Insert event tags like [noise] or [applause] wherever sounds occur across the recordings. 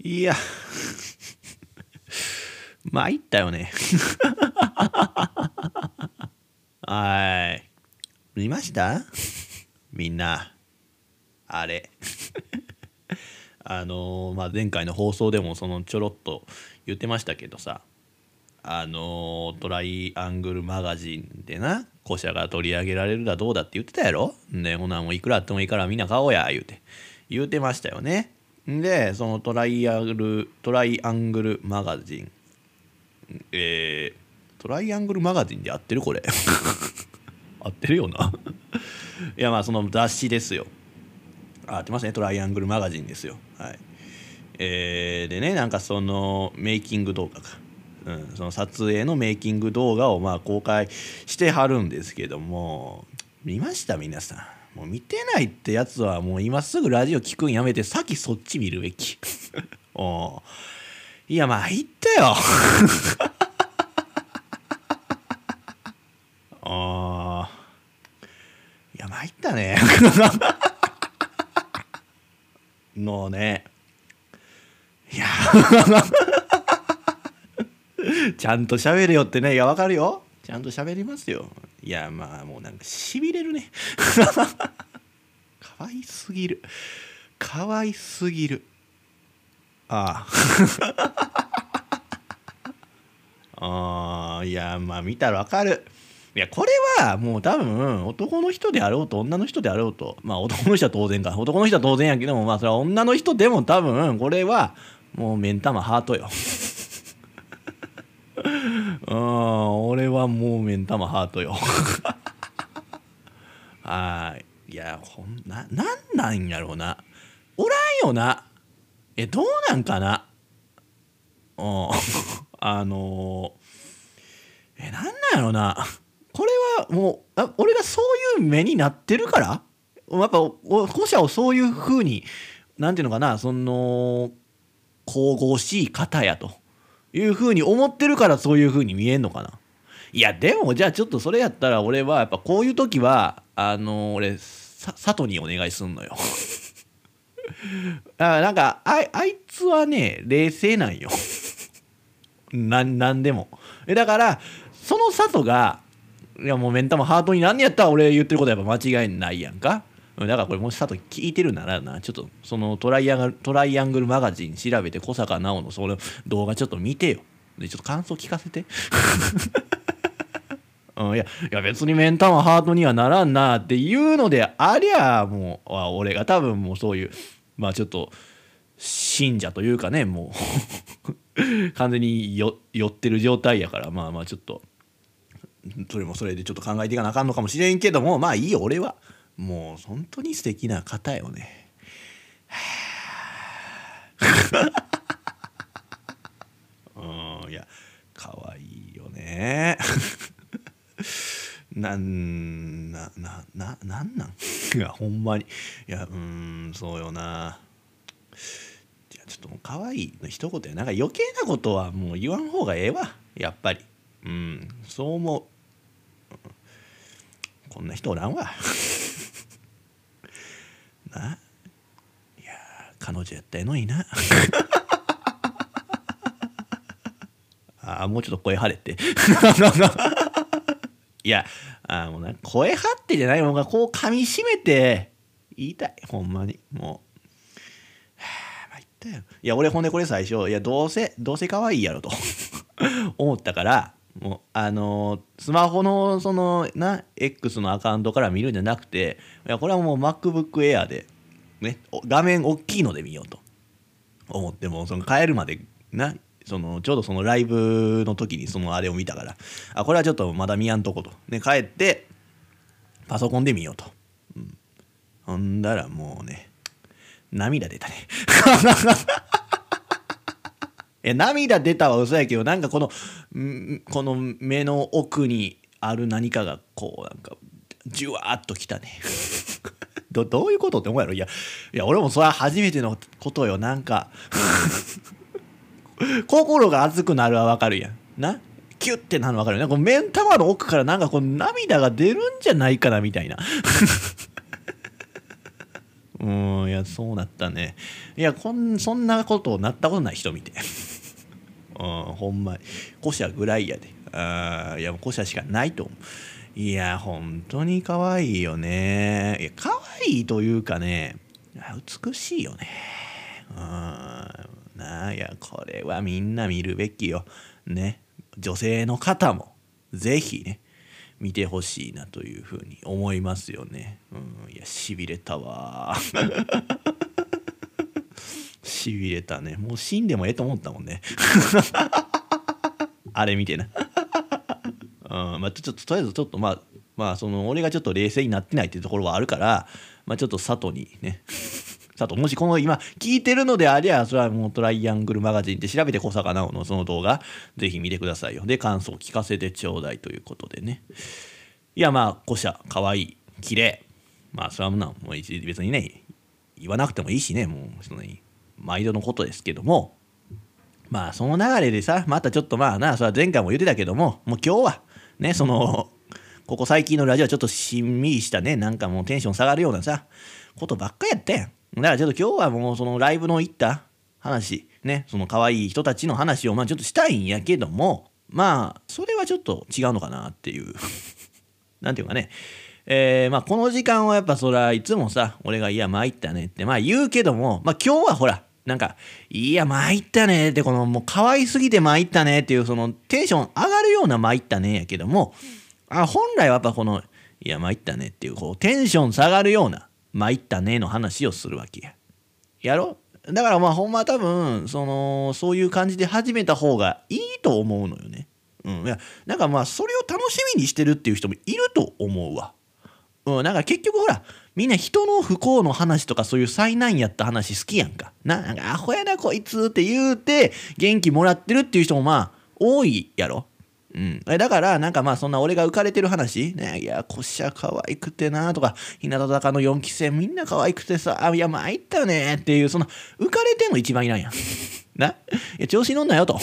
いや。[laughs] 参ったよね。[laughs] はい。見ました？みんな。あれ。[laughs] あのーまあ前回の放送でもそのちょろっと言ってましたけどさ。あのートライアングルマガジンでな古社が取り上げられるだどうだって言ってたやろ？でほなもういくらあってもいいからみんな買おうや言うて。言うてましたよね。でそのトライアングルトライアングルマガジン。えー、トライアングルマガジンで合ってる？これ。[laughs] 合ってるよな。[laughs] いやまあその雑誌ですよ。あ合ってますね。トライアングルマガジンですよ。はい。えーでねなんかそのメイキング動画か、うん、その撮影のメイキング動画をまあ公開してはるんですけども見ました？皆さん。もう見てないってやつはもう今すぐラジオ聞くんやめて先そっち見るべき。[laughs] おいやまあ言ったよ。[laughs] あいや参ったね。[laughs] もうね。いや。ちゃんと喋るよってね。いやわかるよ。ちゃんと喋りますよ。いやまあもうなんかしびれるね。かわいすぎる。かわいすぎる。ああ。[laughs] あーいやまあ見たらわかる。いやこれはもう多分男の人であろうと女の人であろうとまあ男の人は当然か。男の人は当然やけどもまあそれは女の人でも多分これはもう目ん玉ハートよ。[laughs] うん俺はもう目ん玉ハートよ。[laughs] はい。いやほんななんなんやろうな。おらんよな。えどうなんかな。うん。[laughs] あのーえなんなんやろうな。これはもうあ俺がそういう目になってるから。やっぱお古社をそういう風になんていうのかなその神々しい方やと。いう風に思ってるからそういう風に見えんのかな。いやでもじゃあちょっとそれやったら俺はやっぱこういう時はあの俺さ佐藤にお願いすんのよ。[laughs] あなんかああいつはね冷静なんよ。ななんでも。えだからその佐藤がいやもう目ん玉ハートになんねやったら俺言ってることはやっぱ間違いないやんか。だからこれもし佐藤聞いてるならなちょっとそのトライアングルトライアングルマガジン調べて小坂直のその動画ちょっと見てよ。でちょっと感想聞かせて。[laughs] うん、いやいや別に目ん玉ハートにはならんなっていうのでありゃもう俺が多分もうそういうまあちょっと信者というかねもう。[laughs] 完全に寄ってる状態やからまあまあちょっとそれもそれでちょっと考えていかなあかんのかもしれんけどもまあいいよ俺は。もう本当に素敵な方よね。うんいや可愛いよね。なんななななんなん？いやほんまに。いやうんそうよな。いやちょっともう可愛いの一言や。なんか余計なことはもう言わん方がええわ。やっぱり。うんそう思う、こんな人おらんわ。[laughs] な？いや彼女やったらええのにな。[laughs] あもうちょっと声張れって。[laughs] いやあもうな声張ってじゃないのがこう噛みしめて言いたい。ほんまに。もう。[sighs] ったよ。いや俺ほんでこれ最初いやどうせどうせ可愛いやろと。思ったからもうあのースマホのそのな X のアカウントから見るんじゃなくていやこれはもう MacBook Air でね画面大きいので見ようと思ってもその帰るまでなそのちょうどそのライブの時にそのあれを見たからあこれはちょっとまだ見やんとこと、ね、帰ってパソコンで見ようと、うん、ほんだらもうね涙出たね。[laughs] いや涙出たは嘘やけどなんかこのこの目の奥にある何かがこうなんかじゅわーっときたね。[laughs] どどういうことって思うやろ？いやいや俺もそれは初めてのことよ。なんか [laughs] 心が熱くなるはわかるやん。な？キュッてなるのわかるよね。この目ん玉の奥からなんかこう涙が出るんじゃないかなみたいな。[laughs] うんいやそうなったね。いやこんそんなことなったことない人見て。うんほんまに。古社ぐらいやで。あいや古社しかないと思う。いや本当に可愛いよね。いや可愛いというかね美しいよね。うん。なあいやこれはみんな見るべきよ。ね。女性の方もぜひね見てほしいなというふうに思いますよね。うん、いやしびれたわしびれたね。もう死んでもええと思ったもんね。[laughs] あれ見てな。うん。まあ、ちょっととりあえずちょっとまあまあその俺がちょっと冷静になってないっていうところはあるからまあちょっと佐藤にね。[laughs] 佐藤もしこの今聞いてるのでありゃそれはもうトライアングルマガジンって調べて小坂直のその動画ぜひ見てくださいよ。で感想聞かせてちょうだいということでね。いやまあ古社かわいい綺麗。まあそれはもう別にね言わなくてもいいしねもうその毎度のことですけどもまあその流れでさまたちょっとまあなそれは前回も言ってたけどももう今日はねそのここ最近のラジオはちょっとしんみりしたねなんかもうテンション下がるようなさことばっかやったやん。だからちょっと今日はもうそのライブの行った話ねその可愛い人たちの話をまあちょっとしたいんやけどもまあそれはちょっと違うのかなっていう。[laughs] なんていうかね。えー、まあこの時間はやっぱそらいつもさ俺が「いや参ったね」ってまあ言うけどもまあ今日はほらなんか「いや参ったね」ってこのもう可愛すぎて参ったねっていうそのテンション上がるような参ったねやけどもあ本来はやっぱこの「いや参ったね」っていうこうテンション下がるような参ったねの話をするわけや。やろ？だからまあほんま多分そのそういう感じで始めた方がいいと思うのよね。うん、いやなんかまあそれを楽しみにしてるっていう人もいると思うわ。うん、なんか結局ほらみんな人の不幸の話とかそういう災難やった話好きやんか。ななんかアホやなこいつって言うて元気もらってるっていう人もまあ多いやろ。うん、だからなんかまあそんな俺が浮かれてる話、ね、いやこっしゃ可愛くてなとか日向坂の4期生みんな可愛くてさあいや参ったよねっていうその浮かれてんの一番いないやん。[laughs] な？いや調子乗んなよと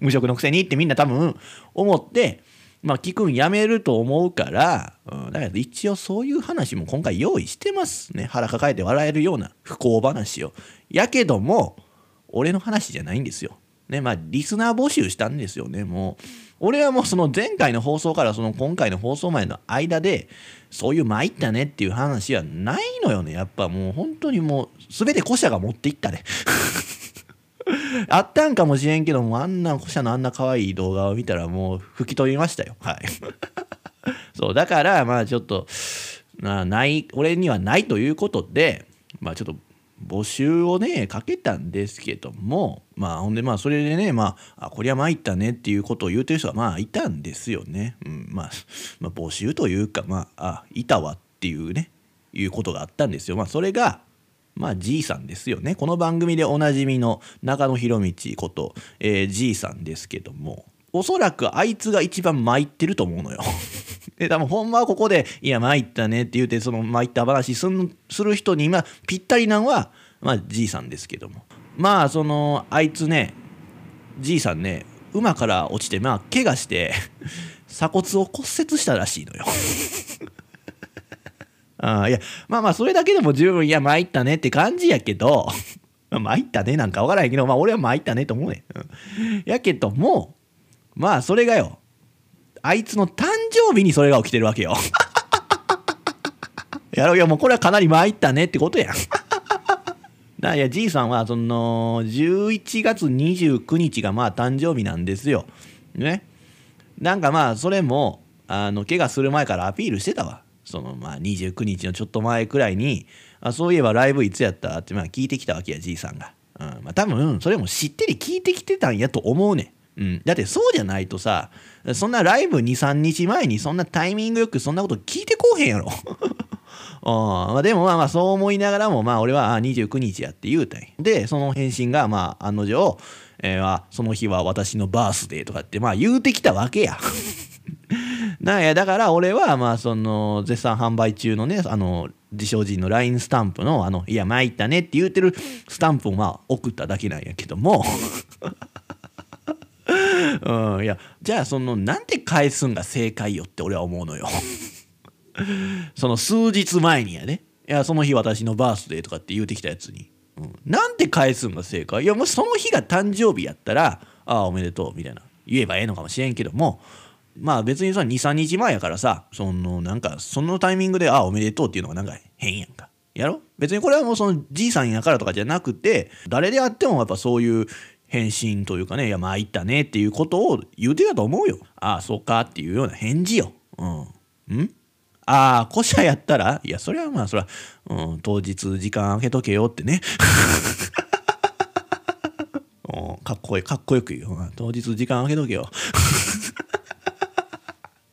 無職のくせにってみんな多分思ってまあ聞くんやめると思うから、うん、だから一応そういう話も今回用意してますね。腹抱えて笑えるような不幸話を。やけども俺の話じゃないんですよ。ねまあリスナー募集したんですよねもう。俺はもうその前回の放送からその今回の放送前の間でそういう参ったねっていう話はないのよね。やっぱもう本当にもう全て古社が持っていったね。[laughs] [laughs] あったんかもしれんけどもあんな古社のあんな可愛い動画を見たらもう吹き飛びましたよ。はい。[laughs] そうだからまあちょっとなない俺にはないということでまあちょっと募集をねかけたんですけどもまあほんでまあそれでねまああこりゃ参ったねっていうことを言うてる人はまあいたんですよね、うんまあ、まあ募集というかまああいたわっていうねいうことがあったんですよ。まあそれがまあ G さんですよね。この番組でおなじみの中野博道こと、えー、G さんですけどもおそらくあいつが一番参ってると思うのよ。[laughs] で多分ほんまはここで「いや参ったね」って言うてその参った話する人に今ぴったりなんはまあじいさんですけども。まあそのあいつねじいさんね馬から落ちてまあ怪我して [laughs] 鎖骨を骨折したらしいのよ。[laughs] あいやまあまあそれだけでも十分いや参ったねって感じやけど [laughs] 参ったねなんかわからへんけどまあ俺は参ったねと思うね、やけどもまあそれがよあいつの誕生日にそれが起きてるわけよ。[laughs] やろうよ、もうこれはかなり参ったねってことやん。[laughs] だいや、じいさんは、その、11月29日がまあ誕生日なんですよ。ね。なんかまあ、それも、あの、怪我する前からアピールしてたわ。その、まあ、29日のちょっと前くらいに、あそういえばライブいつやった？って、まあ、聞いてきたわけや、じいさんが。うん。まあ、多分、それも知ってり聞いてきてたんやと思うねん。うん、だってそうじゃないとさそんなライブ23日前にそんなタイミングよくそんなこと聞いてこうへんやろあ [laughs] まあ、でもまあまあそう思いながらもまあ俺は29日やって言うたんやでその返信がまあ案の定、えー、その日は私のバースデーとかってまあ言うてきたわけや。なんやだから俺はまあその絶賛販売中のねあの自称人の LINE スタンプのあの「いや参ったね」って言うてるスタンプをまあ送っただけなんやけども。[laughs] うん、いやじゃあそのなんで返すんが正解よって俺は思うのよ。[laughs] その数日前にやね。いやその日私のバースデーとかって言うてきたやつに、うん、なんて返すんが正解？いやもしその日が誕生日やったらああおめでとうみたいな。言えばええのかもしれんけども。まあ別にさ23日前やからさそのなんかそのタイミングで「ああおめでとう」っていうのがなんか変やんか。やろ？別にこれはもうそのじいさんやからとかじゃなくて誰であってもやっぱそういう返信というかね「いやまあいったね」っていうことを言うてたと思うよ。ああそうかっていうような返事よ。うん。ん？ああ、古社やったら？いや、それはまあ、それは、うん、当日時間空けとけよってね。[laughs] かっこいい、かっこよく言う。よ。当日時間空けとけよ。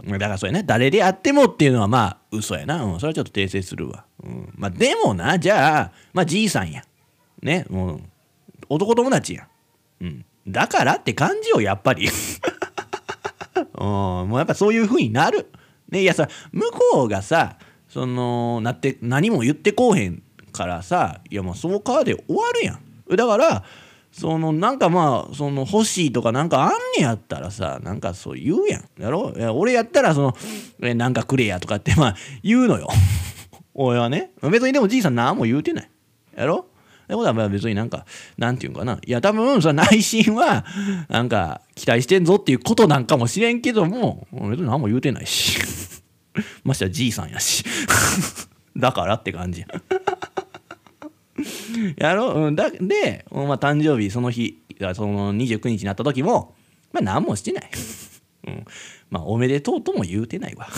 だからそれね、誰であってもっていうのはまあ、嘘やな。うん、それはちょっと訂正するわ。うん、まあ、でもな、じゃあ、まあ、じいさんや。ね、もう、男友達や。うん。だからって感じよ、やっぱり。[laughs] うん、もうやっぱそういう風になる。ね、いやさ向こうがさそのなって何も言ってこうへんからさいやもうその川で終わるやんだからそのなんかまあその欲しいとかなんかあんねやったらさなんかそう言うやんやろ？いや俺やったらそのえなんかくれやとかってまあ言うのよ [laughs] 俺はね別にでもじいさん何も言うてないやろ？ってことは別になんか、なんていうんかな。いや、多分、その内心は、なんか、期待してんぞっていうことなんかもしれんけども、別に何も言うてないし。[laughs] ましてやじいさんやし。[laughs] だからって感じや。やろう。ん、だで、まあ、誕生日その日その29日になった時も、まあ、何もしてない、[laughs] うん、まあおめでとうとも言うてないわ。[laughs]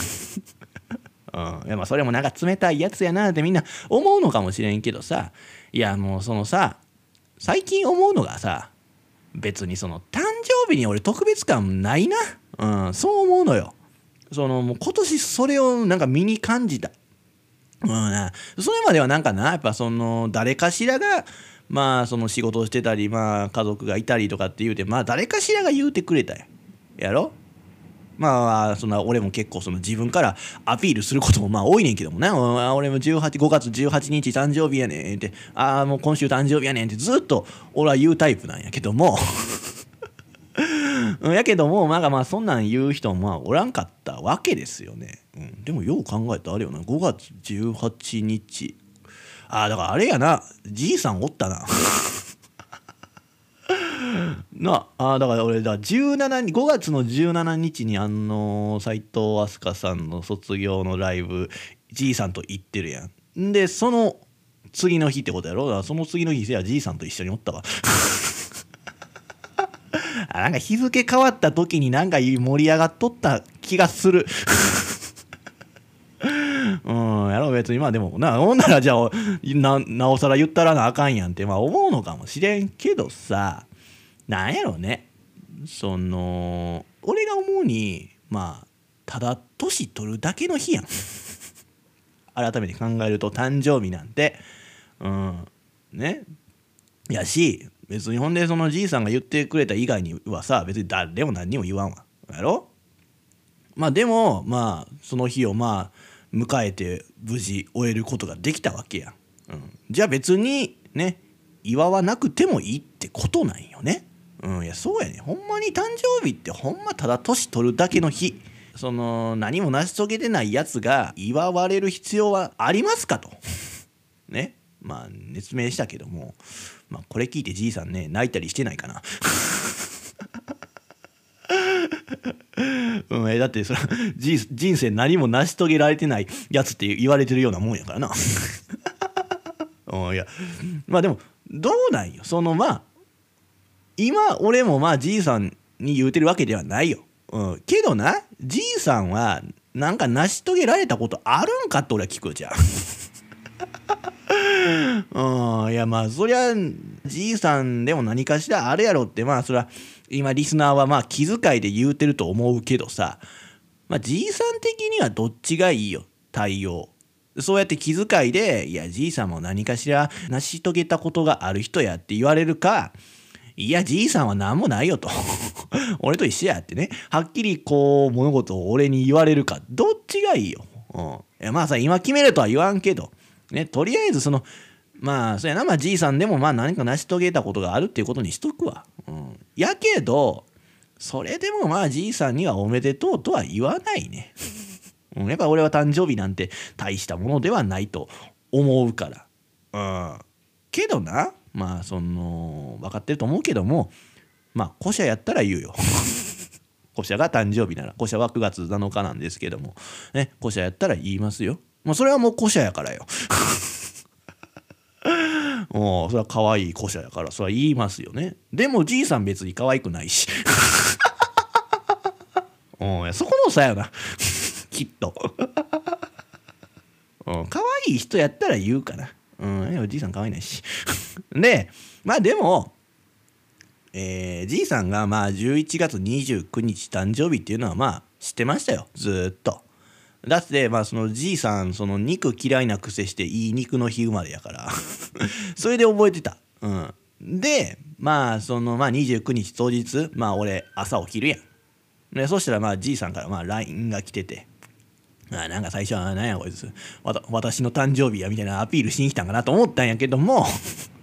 うん、いやまあそれもなんか冷たいやつやなってみんな思うのかもしれんけどさ。いやもうそのさ最近思うのがさ別にその誕生日に俺特別感ないな、うん、そう思うのよ。そのもう今年それをなんか身に感じた、うん、それまではなんかなやっぱその誰かしらがまあその仕事をしてたりまあ家族がいたりとかって言うてまあ誰かしらが言うてくれたや。ろ？まあそんな俺も結構その自分からアピールすることもまあ多いねんけどもね俺も18 5月18日誕生日やねんってああもう今週誕生日やねんってずっと俺は言うタイプなんやけども。うんやけどもなんかまあそんなん言う人もまあおらんかったわけですよね、うん、でもよう考えたらあれよな。5月18日。ああだからあれやな。じいさんおったな。[laughs] なあだから俺だ17 5月の17日にあの斎藤飛鳥さんの卒業のライブじいさんと行ってるやん。でその次の日ってことやろ？その次の日せやじいさんと一緒におったわ。[laughs] [laughs] なんか日付変わった時になんか盛り上がっとった気がする。[laughs] うんやろ別に。まあでもなほんならじゃあななおさら言ったらなあかんやんってまあ思うのかもしれんけどさなんやろね。その俺が思うにまあただ年取るだけの日やん。[laughs] 改めて考えると誕生日なんて。うんね。やし別にほんでそのじいさんが言ってくれた以外にはさ別に誰も何にも言わんわ。やろ？まあでもまあその日をまあ迎えて無事終えることができたわけや、うん、じゃあ別にね祝わなくてもいいってことなんよね。うん。いやそうやね。ほんまに誕生日ってほんまただ年取るだけの日。その何も成し遂げてないやつが祝われる必要はありますかと。[laughs] ね。まあ熱明したけども、まあ、これ聞いてじいさんね泣いたりしてないかな。[laughs] うん、だってそれ人生何も成し遂げられてないやつって言われてるようなもんやからな。[laughs] うん、いや。まあでもどうなんよ。そのまあ今俺もまあじいさんに言うてるわけではないよ。うん、けどなじいさんはなんか成し遂げられたことあるんかって俺は聞くじゃん。[laughs] うん、いやまあそりゃじいさんでも何かしらあるやろってまあそりゃ今リスナーはまあ気遣いで言うてると思うけどさまあじいさん的にはどっちがいいよ対応そうやって気遣いでいやじいさんも何かしら成し遂げたことがある人やって言われるかいや、じいさんは何もないよと。[laughs] 俺と一緒やってね。はっきりこう、物事を俺に言われるか、どっちがいいよ。うん。いやまあさ、今決めるとは言わんけど、ね、とりあえずその、まあ、そうやな、まあ、じいさんでもまあ何か成し遂げたことがあるっていうことにしとくわ。うん。やけど、それでもまあ、じいさんにはおめでとうとは言わないね。うん、やっぱ俺は誕生日なんて大したものではないと思うから。うん。けどなまあその分かってると思うけどもまあ古社やったら言うよ。[laughs] 古社が誕生日なら古社は9月7日なんですけどもね。古社やったら言いますよ。まあそれはもう古社やからよ。[laughs] もうそれは可愛い古社やからそれは言いますよね。でもじいさん別に可愛くないし。[laughs] うんそこの差やな。[laughs] きっと。うん可愛い人やったら言うかな。うんおじいさん可愛いないし。でまあでもえー、じいさんがまあ11月29日誕生日っていうのはまあ知ってましたよ。ずっと。だってまあそのじいさんその肉嫌いな癖していい肉の日生まれやから。[laughs] それで覚えてた。うん。でまあそのまあ29日当日まあ俺朝起きるやん。でそしたらまあじいさんからまあ LINE が来てて。あなんか最初は何やこいつ。私の誕生日やみたいなアピールしに来たんかなと思ったんやけども。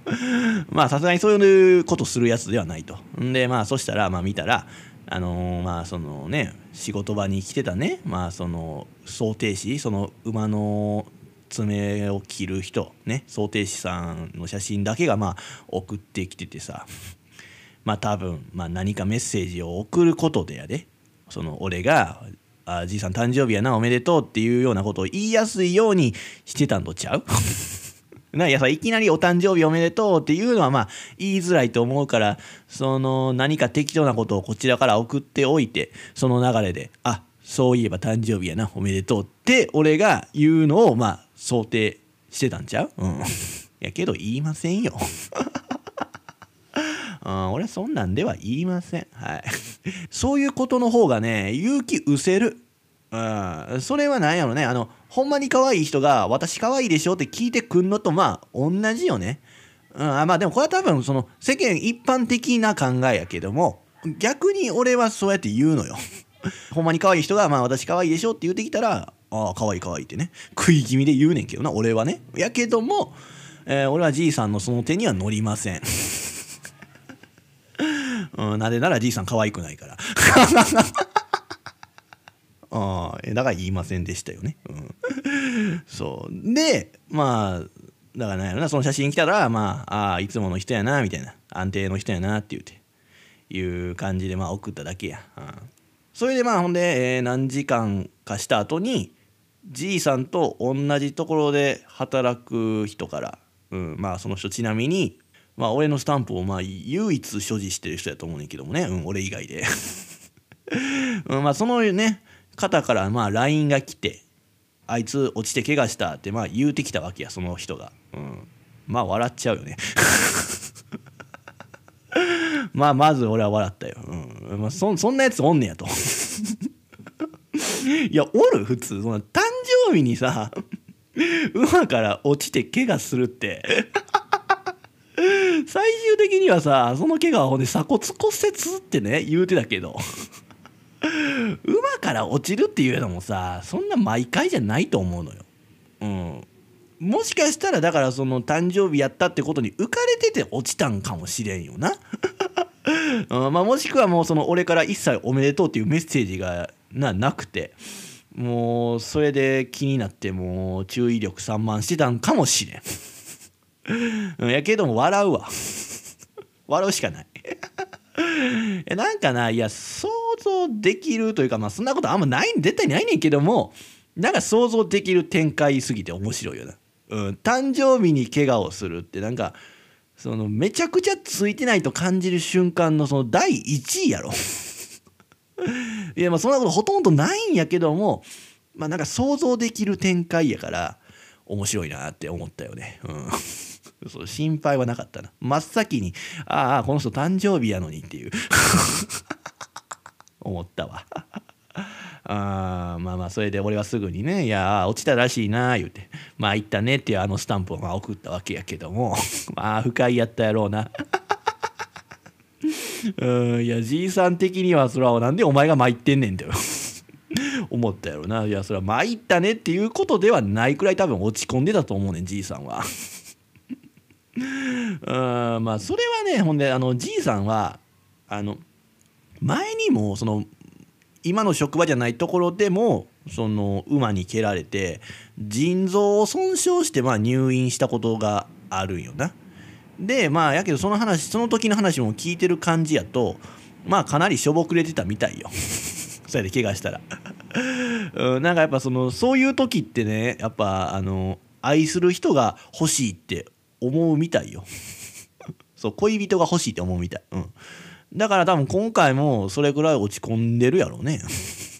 [laughs] まあさすがにそういうことするやつではないと。んでまあそしたらまあ見たらあのー、まあそのね仕事場に来てたね。まあその想定士その馬の爪を切る人ね。想定士さんの写真だけがまあ送ってきててさ。まあ多分、まあ、何かメッセージを送ることでやで。その俺が「あじいさん誕生日やなおめでとう」っていうようなことを言いやすいようにしてたんとちゃう？ないやさいきなりお誕生日おめでとうっていうのはまあ言いづらいと思うからその何か適当なことをこちらから送っておいてその流れであそういえば誕生日やなおめでとうって俺が言うのをまあ想定してたんちゃう？うん [laughs] やけど言いませんよ [laughs] うん、俺はそんなんでは言いません。はい。そういうことの方がね、勇気失せる。うん、それは何やろね。あの、ほんまに可愛い人が私可愛いでしょって聞いてくんのとまあ同じよね。うん、まあでもこれは多分その世間一般的な考えやけども逆に俺はそうやって言うのよ。[laughs] ほんまに可愛い人がまあ私可愛いでしょって言ってきたらああ可愛い可愛いってね食い気味で言うねんけどな俺はね。やけども、えー、俺はじいさんのその手には乗りません。[laughs] うん、なぜならじいさん可愛くないから。[laughs] あだから言いませんでしたよね。うん、[laughs] そう。でまあだからなんやろな。その写真来たらまあああいつもの人やなみたいな安定の人やなって言うていう感じでまあ送っただけや。うん、それでまあほんで、えー、何時間かした後にじいさんと同じところで働く人から、うん、まあその人ちなみにまあ俺のスタンプをまあ唯一所持してる人やと思うねんけどもね、うん、俺以外で。[laughs] うん、まあそのね方からまあ LINE が来てあいつ落ちて怪我したってまあ言うてきたわけやその人が、うん、まあ笑っちゃうよね。[laughs] まあまず俺は笑ったよ、うん。まあ、そそんなやつおんねやと。[laughs] いやおる？普通。そんな誕生日にさ馬から落ちて怪我するって。[laughs] 最終的にはさその怪我はほんで鎖骨骨折ってね言うてたけど。から落ちるっていうのもさそんな毎回じゃないと思うのよ。うん、もしかしたらだからその誕生日やったってことに浮かれてて落ちたんかもしれんよな。[laughs] うんまあ、もしくはもうその俺から一切おめでとうっていうメッセージがななくてもうそれで気になってもう注意力散漫してたんかもしれん。[laughs] うん、やけども笑うわ。[laughs] 笑うしかない。[laughs] えなんかないや想像できるというかまあそんなことあんまない絶対ないねんけどもなんか想像できる展開すぎて面白いよな。うん、誕生日に怪我をするってなんかそのめちゃくちゃついてないと感じる瞬間のその第1位やろ。[laughs] いやまあそんなことほとんどないんやけどもまあなんか想像できる展開やから面白いなって思ったよね。うんそう心配はなかったな。真っ先にああこの人誕生日やのにっていう。[laughs] 思ったわ。あまあまあそれで俺はすぐにね「いや落ちたらしいな」言うて「まあ行ったね」っていうあのスタンプをまあ送ったわけやけども。[laughs] まあ不快やったやろうな。[laughs] うんいやじいさん的にはそれはなんでお前が参ってんねんって。思ったやろな。いやそれは参ったねっていうことではないくらい多分落ち込んでたと思うねんじいさんは。うんまあそれはねほんであのじいさんはあの前にもその今の職場じゃないところでもその馬に蹴られて腎臓を損傷してまあ入院したことがあるんよな。でまあやけどその話その時の話も聞いてる感じやとまあかなりしょぼくれてたみたいよ。[laughs] それで怪我したら [laughs] うん、なんかやっぱそのそういう時ってねやっぱあの愛する人が欲しいって思うみたいよ。そう恋人が欲しいって思うみたい、うん、だから多分今回もそれぐらい落ち込んでるやろうね。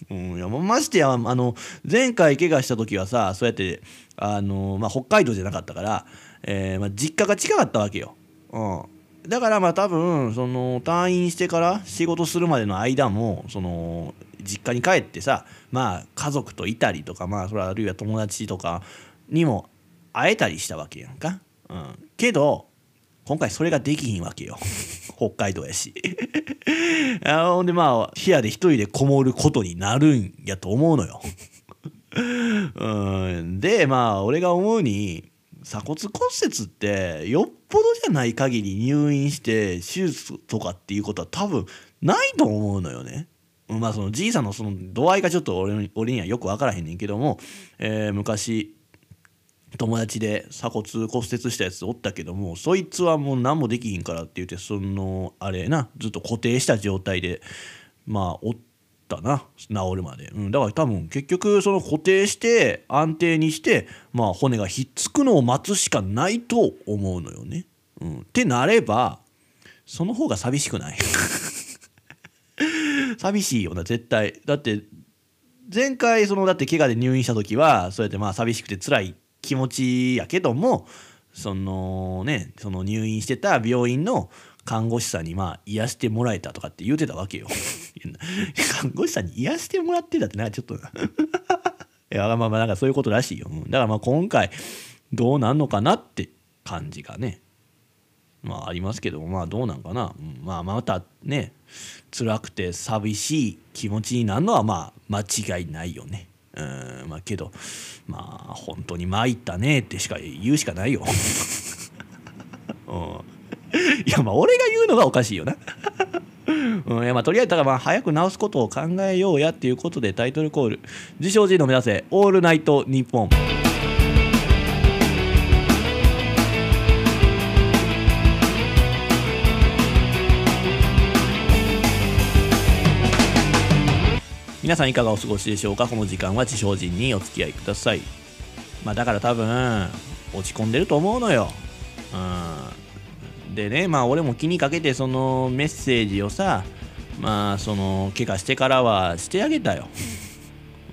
うん、いやましてやあの前回怪我した時はさそうやってあの、まあ、北海道じゃなかったから、えーまあ、実家が近かったわけよ、うん、だからまあ多分その退院してから仕事するまでの間もその実家に帰ってさまあ家族といたりとかまあそれはあるいは友達とかにも会えたりしたわけやんか。うん、けど今回それができひんわけよ。[laughs] 北海道やし。あほんでまあ部屋で一人でこもることになるんやと思うのよ。うん。でまあ俺が思うに鎖骨骨折ってよっぽどじゃない限り入院して手術とかっていうことは多分ないと思うのよね。まあそのじいさんのその度合いがちょっと俺俺にはよく分からへんねんけども、えー、昔友達で鎖骨骨折したやつおったけどもそいつはもう何もできひんからって言ってそのあれなずっと固定した状態でまあおったな治るまで、うん、だから多分結局その固定して安定にしてまあ骨がひっつくのを待つしかないと思うのよね。うん、ってなればその方が寂しくない。[laughs] 寂しいよな絶対。だって前回そのだって怪我で入院した時はそうやってまあ寂しくて辛いって気持ちやけどもそのねその入院してた病院の看護師さんにまあ癒してもらえたとかって言うてたわけよ。[laughs] 看護師さんに癒してもらってたってなちょっと [laughs] いやまあまあなんかそういうことらしいよ。だからまあ今回どうなんのかなって感じがね。まあありますけどまあどうなんかな、うん、まあまたね辛くて寂しい気持ちになるのはまあ間違いないよね。うんまあけどまあ本当に参ったねってしか言うしかないよ、[laughs] うん、いやまあ俺が言うのがおかしいよな。うん、いやまあとりあえずだからまあ早く直すことを考えようやっていうことでタイトルコール「自称 G の目指せオールナイトニッポン」皆さんいかがお過ごしでしょうか？この時間は地上人にお付き合いください。まあだから多分落ち込んでると思うのよ。うん。でねまあ俺も気にかけてそのメッセージをさまあその怪我してからはしてあげたよ。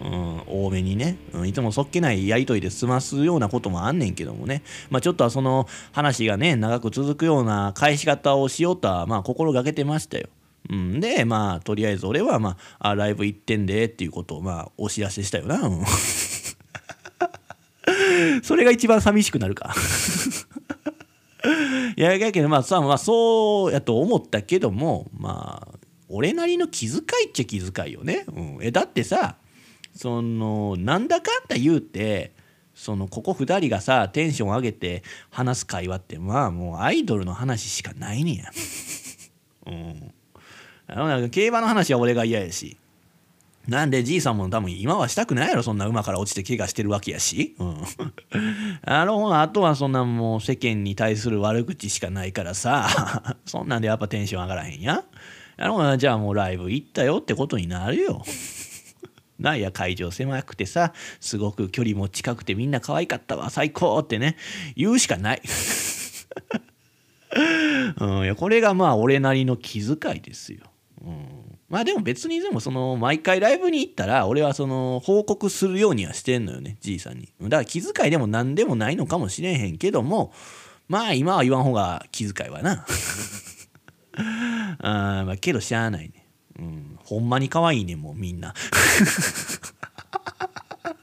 うん、多めにね、うん、いつもそっけないやり取りで済ますようなこともあんねんけどもね、まあ、ちょっとはその話がね長く続くような返し方をしようとはまあ心がけてましたよ。うん、でまあとりあえず俺は、まあ、あライブ行ってんでっていうことをまあお知らせしたよな、うん、[laughs] それが一番寂しくなるか。[laughs] いややけどまあさ、まあ、そうやと思ったけどもまあ俺なりの気遣いっちゃ気遣いよね、うん、えだってさそのなんだかんだ言うてそのここ2人がさテンション上げて話す会話ってまあもうアイドルの話しかないねや。[laughs] うん。競馬の話は俺が嫌やし。なんでじいさんも多分今はしたくないやろそんな馬から落ちて怪我してるわけやし、うん、[laughs] あのあとはそんなもう世間に対する悪口しかないからさ。[laughs] そんなんでやっぱテンション上がらへんや。あのじゃあもうライブ行ったよってことになるよ。[laughs] なんや会場狭くてさ。すごく距離も近くてみんな可愛かったわ。最高ってね。言うしかない。うん、いやこれがまあ俺なりの気遣いですよ。うん、まあでも別にでもその毎回ライブに行ったら俺はその報告するようにはしてんのよねじいさんに。だから気遣いでも何でもないのかもしれへんけどもまあ今は言わん方が気遣いはな。[laughs] あまあけどしゃあないね。うん。ほんまに可愛いねもうみんな。[laughs]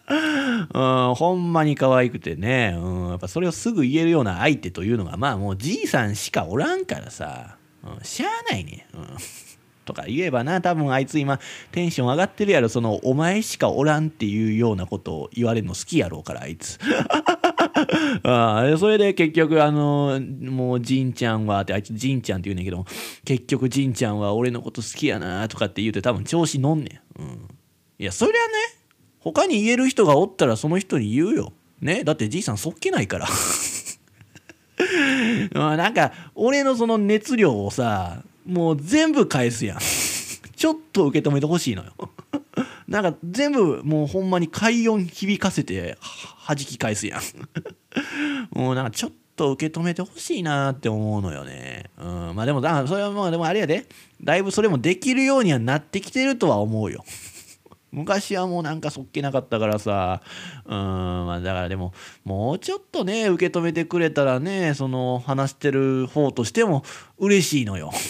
うん、ほんまに可愛くてね、うん、やっぱそれをすぐ言えるような相手というのがまあもうじいさんしかおらんからさ、うん、しゃあないね、うん。とか言えばな多分あいつ今テンション上がってるやろそのお前しかおらんっていうようなことを言われるの好きやろうからあいつ。[laughs] あそれで結局あのもうじんちゃんはってあいつじんちゃんって言うねんけど結局じんちゃんは俺のこと好きやなとかって言うて多分調子乗んねん、うん、いやそりゃね他に言える人がおったらその人に言うよ。ね？だってじいさんそっけないから。[laughs] なんか俺のその熱量をさもう全部返すやん。[laughs] ちょっと受け止めてほしいのよ。[laughs] なんか全部もうほんまに快音響かせて弾き返すやん。[laughs] もうなんかちょっと受け止めてほしいなって思うのよね。うん、まあでもそれはまあでもあれやで。だいぶそれもできるようにはなってきてるとは思うよ。昔はもうなんかそっけなかったからさ。うんまあだからでももうちょっとね受け止めてくれたらねその話してる方としても嬉しいのよ。[laughs]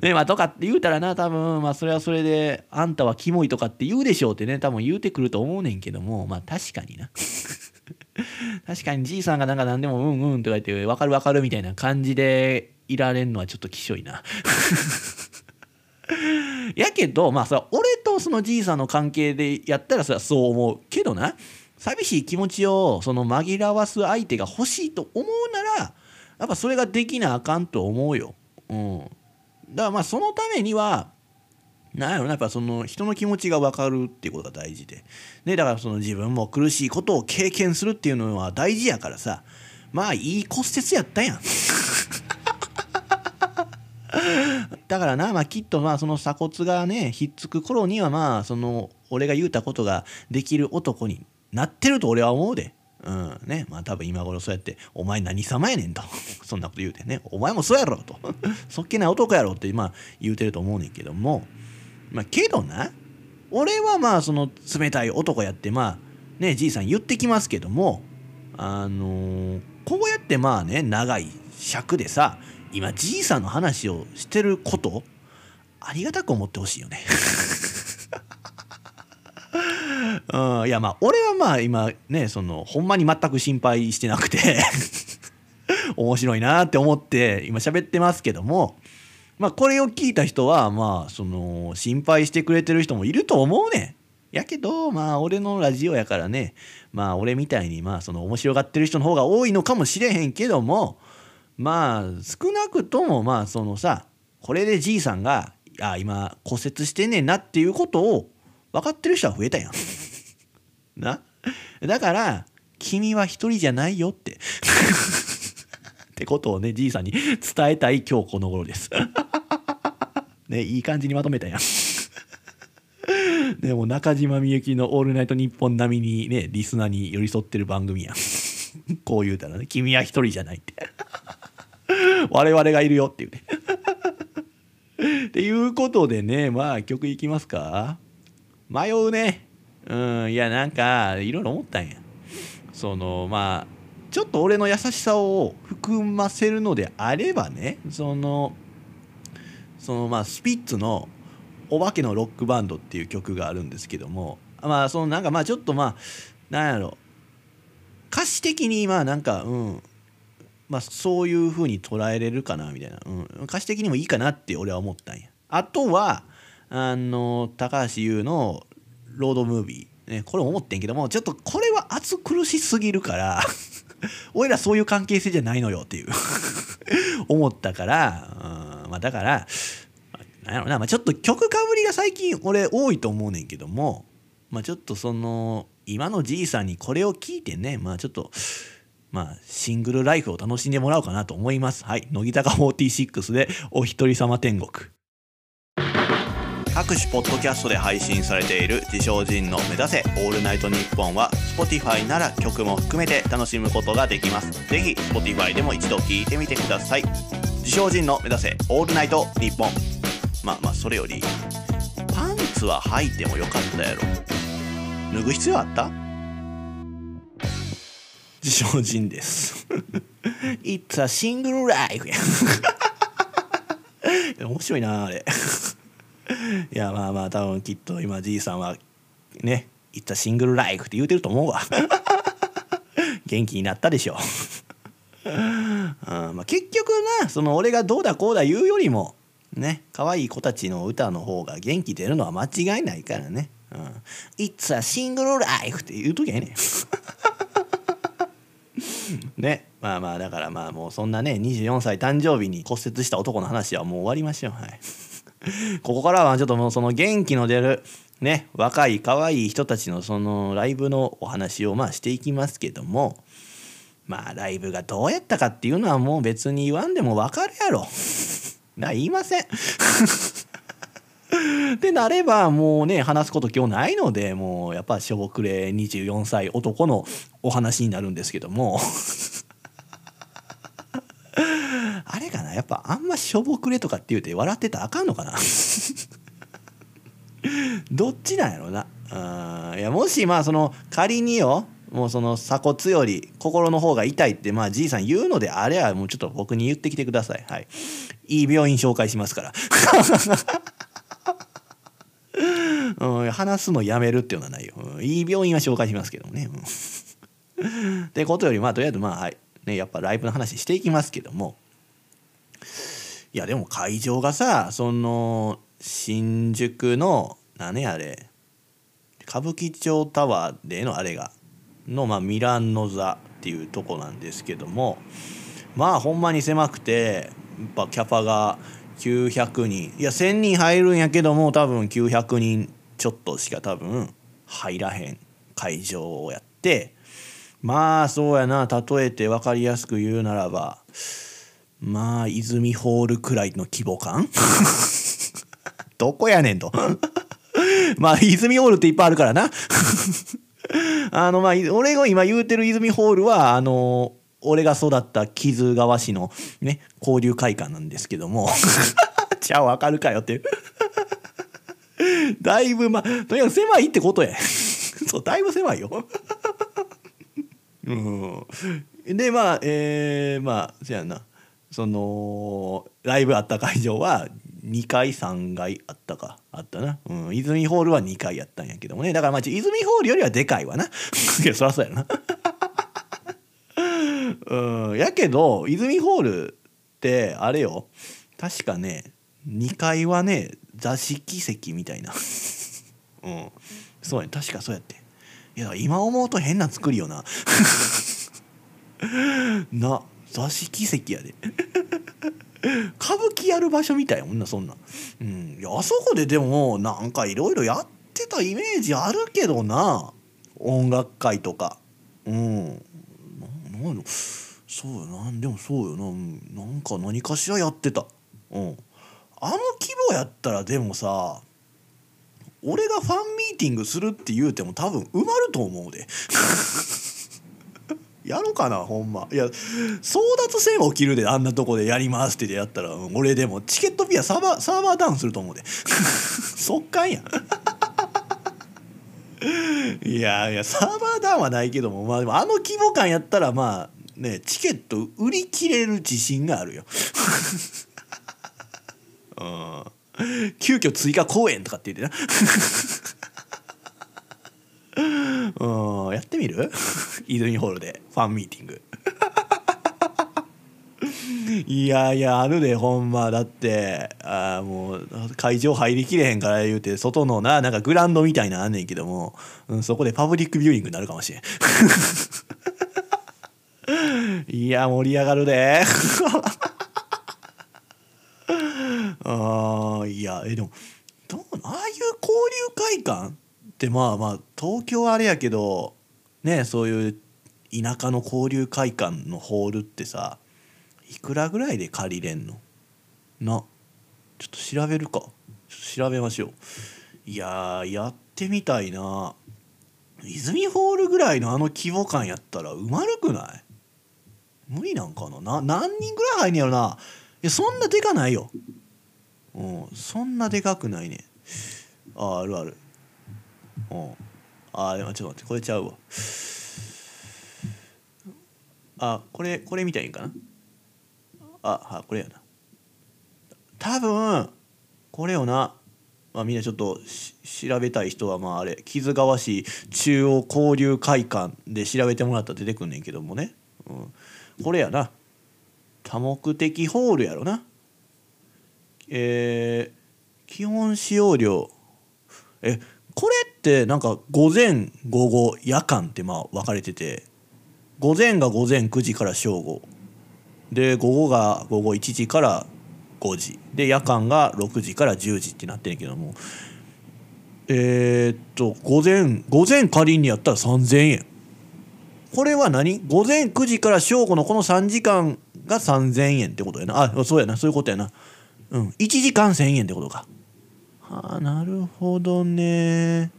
ねまあとかって言うたらな多分まあそれはそれであんたはキモいとかって言うでしょうってね多分言うてくると思うねんけどもまあ確かにな。[laughs] 確かにじいさんがなんか何でもうんうんとか言って分かる分かるみたいな感じでいられんのはちょっときしょいな。[laughs] やけどまあさ俺とそのじいさんの関係でやったらさそう思うけどな寂しい気持ちをその紛らわす相手が欲しいと思うならやっぱそれができなあかんと思うよ。うん、だからまあそのためにはなんやろなやっぱその人の気持ちが分かるっていうことが大事で、ね、だからその自分も苦しいことを経験するっていうのは大事やからさまあいい骨折やったやん。[laughs] [laughs] だからな、まあ、きっとまあその鎖骨がねひっつく頃にはまあその俺が言うたことができる男になってると俺は思うで。うんね。まあ多分今頃そうやって「お前何様やねん」と。[laughs] そんなこと言うてね「お前もそうやろ」と「[laughs] そっけない男やろ」ってまあ言うてると思うねんけども。まあけどな俺はまあその冷たい男やってまあねじいさん言ってきますけどもあのー、こうやってまあね長い尺でさ今じいさんの話をしてることありがたく思ってほしいよね [laughs] うん、いやまあ俺はまあ今ねそのほんまに全く心配してなくて [laughs] 面白いなって思って今喋ってますけどもまあこれを聞いた人はまあその心配してくれてる人もいると思うねん。やけどまあ俺のラジオやからねまあ俺みたいにまあその面白がってる人の方が多いのかもしれへんけどもまあ少なくともまあそのさこれでじいさんがあ今骨折してねんなっていうことを分かってる人は増えたやん。[laughs] な？だから君は一人じゃないよって。[laughs] ってことをねじいさんに伝えたい今日この頃です。[laughs] ねいい感じにまとめたやん。でも中島みゆきの「オールナイトニッポン」並みにねリスナーに寄り添ってる番組やん。こう言うたらね君は一人じゃないって。[laughs] 我々がいるよっていうね。[laughs] っていうことでねまあ曲いきますか。迷うね。うんいやなんかいろいろ思ったんや。そのまあちょっと俺の優しさを含ませるのであればねそのそのまあスピッツの「お化けのロックバンド」っていう曲があるんですけどもまあそのなんかまあちょっとまあなんやろ。歌詞的にまあなんかうん。まあそういう風に捉えれるかなみたいな、うん、歌詞的にもいいかなって俺は思ったんや。あとはあの高橋優のロードムービー、ね、これ思ってんけどもちょっとこれは暑苦しすぎるから [laughs] 俺らそういう関係性じゃないのよっていう。[laughs] 思ったから、うん。まあ、だからなんやろな、まあ、ちょっと曲かぶりが最近俺多いと思うねんけども、まあ、ちょっとその今のじいさんにこれを聞いてねまあちょっとまあ、シングルライフを楽しんでもらおうかなと思います。はい。乃木坂46でお一人様天国。各種ポッドキャストで配信されている自称人の目指せオールナイトニッポンは Spotify なら曲も含めて楽しむことができます。ぜひ Spotify でも一度聞いてみてください。自称人の目指せオールナイトニッポン。まあまあそれより、パンツは履いてもよかったやろ。脱ぐ必要あった？自称人です。It's a single life。面白いなあれ。いやまあまあ多分きっと今じいさんはね「いったシングルライフ」って言うてると思うわ元気になったでしょうまあ、結局なその俺がどうだこうだ言うよりもね可愛い子たちの歌の方が元気出るのは間違いないからね「うん、It's a single life」って言うときゃねね。まあまあだからまあもうそんなね24歳誕生日に骨折した男の話はもう終わりましょう。はい。[laughs] ここからはちょっともうその元気の出るね若い可愛い人たちのそのライブのお話をまあしていきますけどもまあライブがどうやったかっていうのはもう別に言わんでも分かるやろ。[laughs] な言いません。[laughs] [laughs] ってなればもうね話すこと今日ないのでもうやっぱしょぼくれ24歳男のお話になるんですけども。[laughs] あれかなやっぱあんましょぼくれとかって言うて笑ってたらあかんのかな。[laughs] どっちなんやろな。あいやもしまあその仮によもうその鎖骨より心の方が痛いってまあじいさん言うのであれはもうちょっと僕に言ってきてください。はい。いい病院紹介しますから。うん、話すのやめるっていうのはないよ、いい病院は紹介しますけどもね。[laughs] ってことよりまあとりあえずまあはい。ねやっぱライブの話していきますけども。いやでも会場がさその新宿の何あれ歌舞伎町タワーでのあれがの、まあ、ミランノ座っていうとこなんですけども。まあほんまに狭くてやっぱキャパが900人。いや1,000人入るんやけども多分900人ちょっとしか多分入らへん会場をやってまあそうやな例えて分かりやすく言うならばまあ泉ホールくらいの規模感？[laughs] どこやねんと。[laughs] まあ泉ホールっていっぱいあるからな。[laughs] あのまあ俺が今言うてる泉ホールはあの俺が育った木津川市のね交流会館なんですけども。じゃあわかるかよっていう。[laughs] だいぶまあとにかく狭いってことや。[laughs] そうだいぶ狭いよ。[laughs] うん。でまあえー、まあそやな。そのライブあった会場は2階3階あったか。あったな、うん、泉ホールは2階やったんやけどもね。だからまあ泉ホールよりはでかいわな。いやそりゃそうやな。うん。やけど泉ホールってあれよ。確かね2階はね座敷席みたいな。[laughs] うん。そうや確かそうやって。いや今思うと変な作りよな。[laughs] な座敷席やで。[laughs] 歌舞伎やる場所みたいもんなそんな。うん。いやあそこででもなんかいろいろやってたイメージあるけどな。音楽会とか。うん。ななんそうよな。でもそうよな。なんか何かしらやってた。うん。あの規模やったらでもさ俺がファンミーティングするって言うても多分埋まると思うで。[laughs] やろうかなほんま。いや争奪戦起きるであんなとこでやりますってやったらうん俺でもチケットピアサーバーサーバーダウンすると思うで。[laughs] 速乾やん [laughs] いやいやサーバーダウンはないけどもまあでもあの規模感やったらまあねチケット売り切れる自信があるよ。うん。急遽追加公演とかって言ってな。うん。やってみる？泉ホールで。ファンミーティング。いやいやあるでほんま。だってあもう会場入りきれへんから言うて外のななんかグランドみたいなあんねんけども、うん、そこでパブリックビューイングになるかもしれん。[laughs] いや盛り上がるで。あーいやえでもどうああいう交流会館ってまあまあ東京はあれやけどねそういう田舎の交流会館のホールってさいくらぐらいで借りれんの？なちょっと調べるか。調べましょう。いややってみたいな。泉ホールぐらいのあの規模感やったら埋まるくない？無理なんかな？な何人ぐらい入んねやろな？いやそんなでかないよ。うんそんなでかくないね。ああるある。う。んあーでもちょっと待ってこれちゃうわ。あこれこれみたいにいいかな？ああこれやな。多分これよな、まあ、みんなちょっと調べたい人はまああれ木津川市中央交流会館で調べてもらったら出てくんねんけどもね、うん、これやな。多目的ホールやろな。えー基本使用料。えこれってなんか午前午後夜間ってまあ分かれてて午前が午前9時から正午。で午後が午後1時から5時。で夜間が6時から10時ってなってるけども。えー、っと午前午前仮にやったら3000円。これは何？午前9時から正午のこの3時間が3000円ってことやな。あそうやな。そういうことやな。うん。1時間1000円ってことか。はあなるほどね。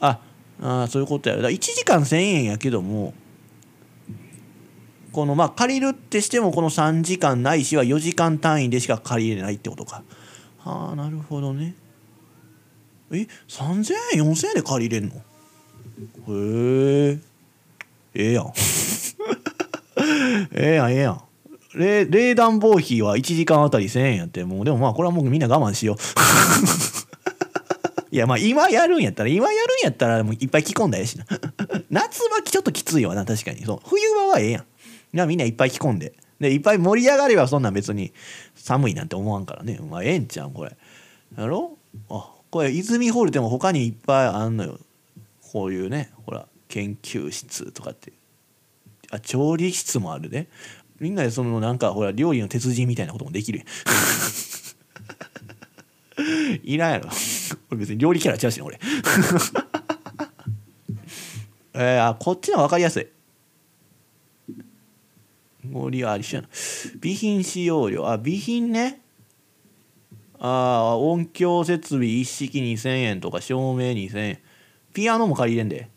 ああそういうことやだ1時間1000円やけどもこのまあ借りるってしてもこの3時間ないしは4時間単位でしか借りれないってことか。はあなるほどね。え3000円4000円で借りれんの？へえ。ええやん。ええやんええやん。冷暖房費は1時間あたり1000円やってもうでもまあこれはもうみんな我慢しよう。[laughs] いやまあ今やるんやったら今やるんやったらもういっぱい着込んだやしな。[laughs] 夏場ちょっときついわな確かに。そう。冬場はええやん。いやみんないっぱい着込んで。でいっぱい盛り上がればそんなん別に寒いなんて思わんからね。まあええんちゃんこれ。やろ？あこれ泉ホールでも他にいっぱいあんのよ。こういうねほら研究室とかって。あ調理室もあるねみんなでそのなんかほら料理の鉄人みたいなこともできる [laughs] いらんやろ。俺別に料理キャラちゃうしね俺。[laughs] えー、あこっちの分かりやすい。森はありしやな。備品使用料。あ備品ね。ああ音響設備一式2000円とか照明2000円。ピアノも借りれんで。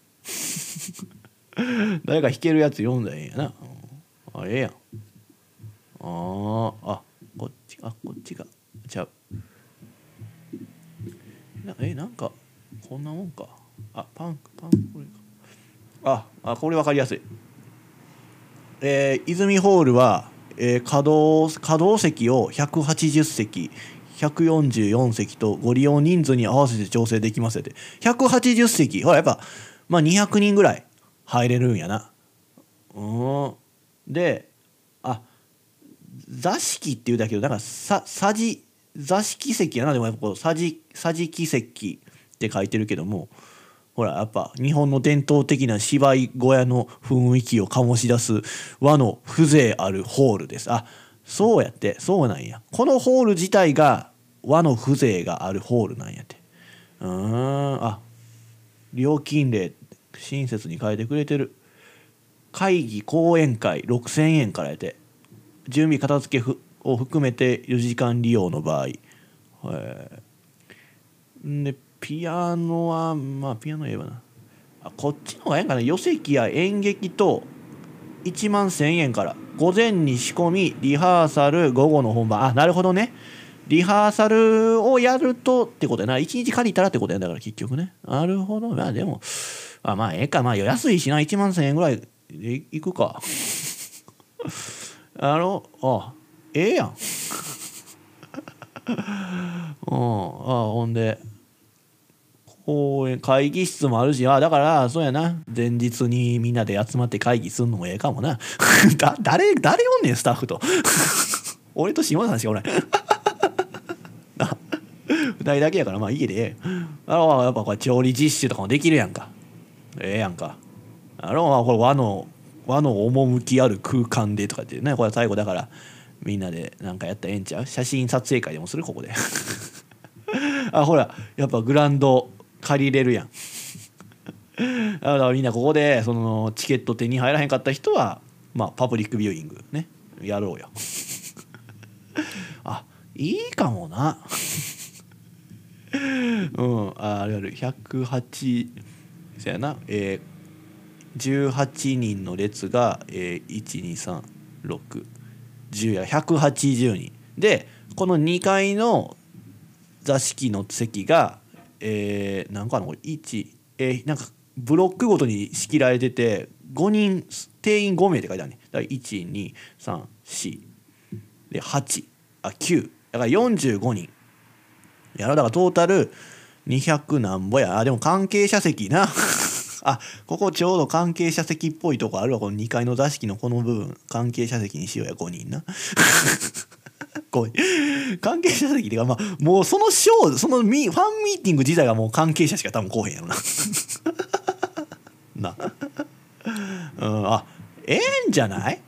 [laughs] 誰か弾けるやつ読んだらええんやな、あええやあああこっちあこっちがちゃう。なえなんかこんなもんか。あパンパンこれか。ああこれ分かりやすい。えー、泉ホールは、えー、稼働稼働席を180席144席とご利用人数に合わせて調整できますって。180席。ほらやっぱまあ200人ぐらい入れるんやな。うん。であ座敷っていうだけどだかささじ座敷席やな。でもやっぱこうさじ桟敷席って書いてるけどもほらやっぱ日本の伝統的な芝居小屋の雰囲気を醸し出す和の風情あるホールです。あそうやってそうなんや。このホール自体が和の風情があるホールなんやって。うんあ料金例親切に書いてくれてる。会議講演会6,000円からやて。準備片付けを含めて4時間利用の場合。でピアノはまあピアノ言えばな。あこっちの方がええんかな。寄席や演劇と1万1,000円から。午前に仕込みリハーサル午後の本番。あなるほどね。リハーサルをやるとってことやな。1日借りたらってことやんだから結局ね。なるほど。まあでもあまあええか。まあ安いしな。1万1,000円ぐらいでいくか。[laughs] あのあええやん。[laughs] うんあほんで公園会議室もあるしあだからそうやな。前日にみんなで集まって会議すんのもええかもな。[laughs] だ誰誰おんねんスタッフと。俺と島さんしかおらん。2人だけやからまあ家でええ。あやっぱこれ調理実習とかもできるやんか。ええやんか。あのまあこれ和の和の趣ある空間でとかってねこれ最後だからみんなでなんかやったらええんちゃう？写真撮影会でもする？ここで。[laughs] あほらやっぱグランド借りれるやん。[laughs] だからみんなここでそのチケット手に入らへんかった人はまあパブリックビューイングねやろうよ。[laughs] あいいかもな。うんああれある。108そやな。えー、18人の列が、えー、12360や180人。でこの2階の座敷の席がえー、なんかのこれ1えー、なんかブロックごとに仕切られてて5人定員5名って書いてあるね。だから1234で8あ9だから45人。やろだからトータル200なんぼや。あでも関係者席な。[laughs] あここちょうど関係者席っぽいとこあるわ。この2階の座敷のこの部分。関係者席にしようや5人な。[laughs] ごい関係者席っていうかまあもうそのショーそのミファンミーティング自体がもう関係者しか多分来おへんやろな。[laughs] な。うんあええんじゃない？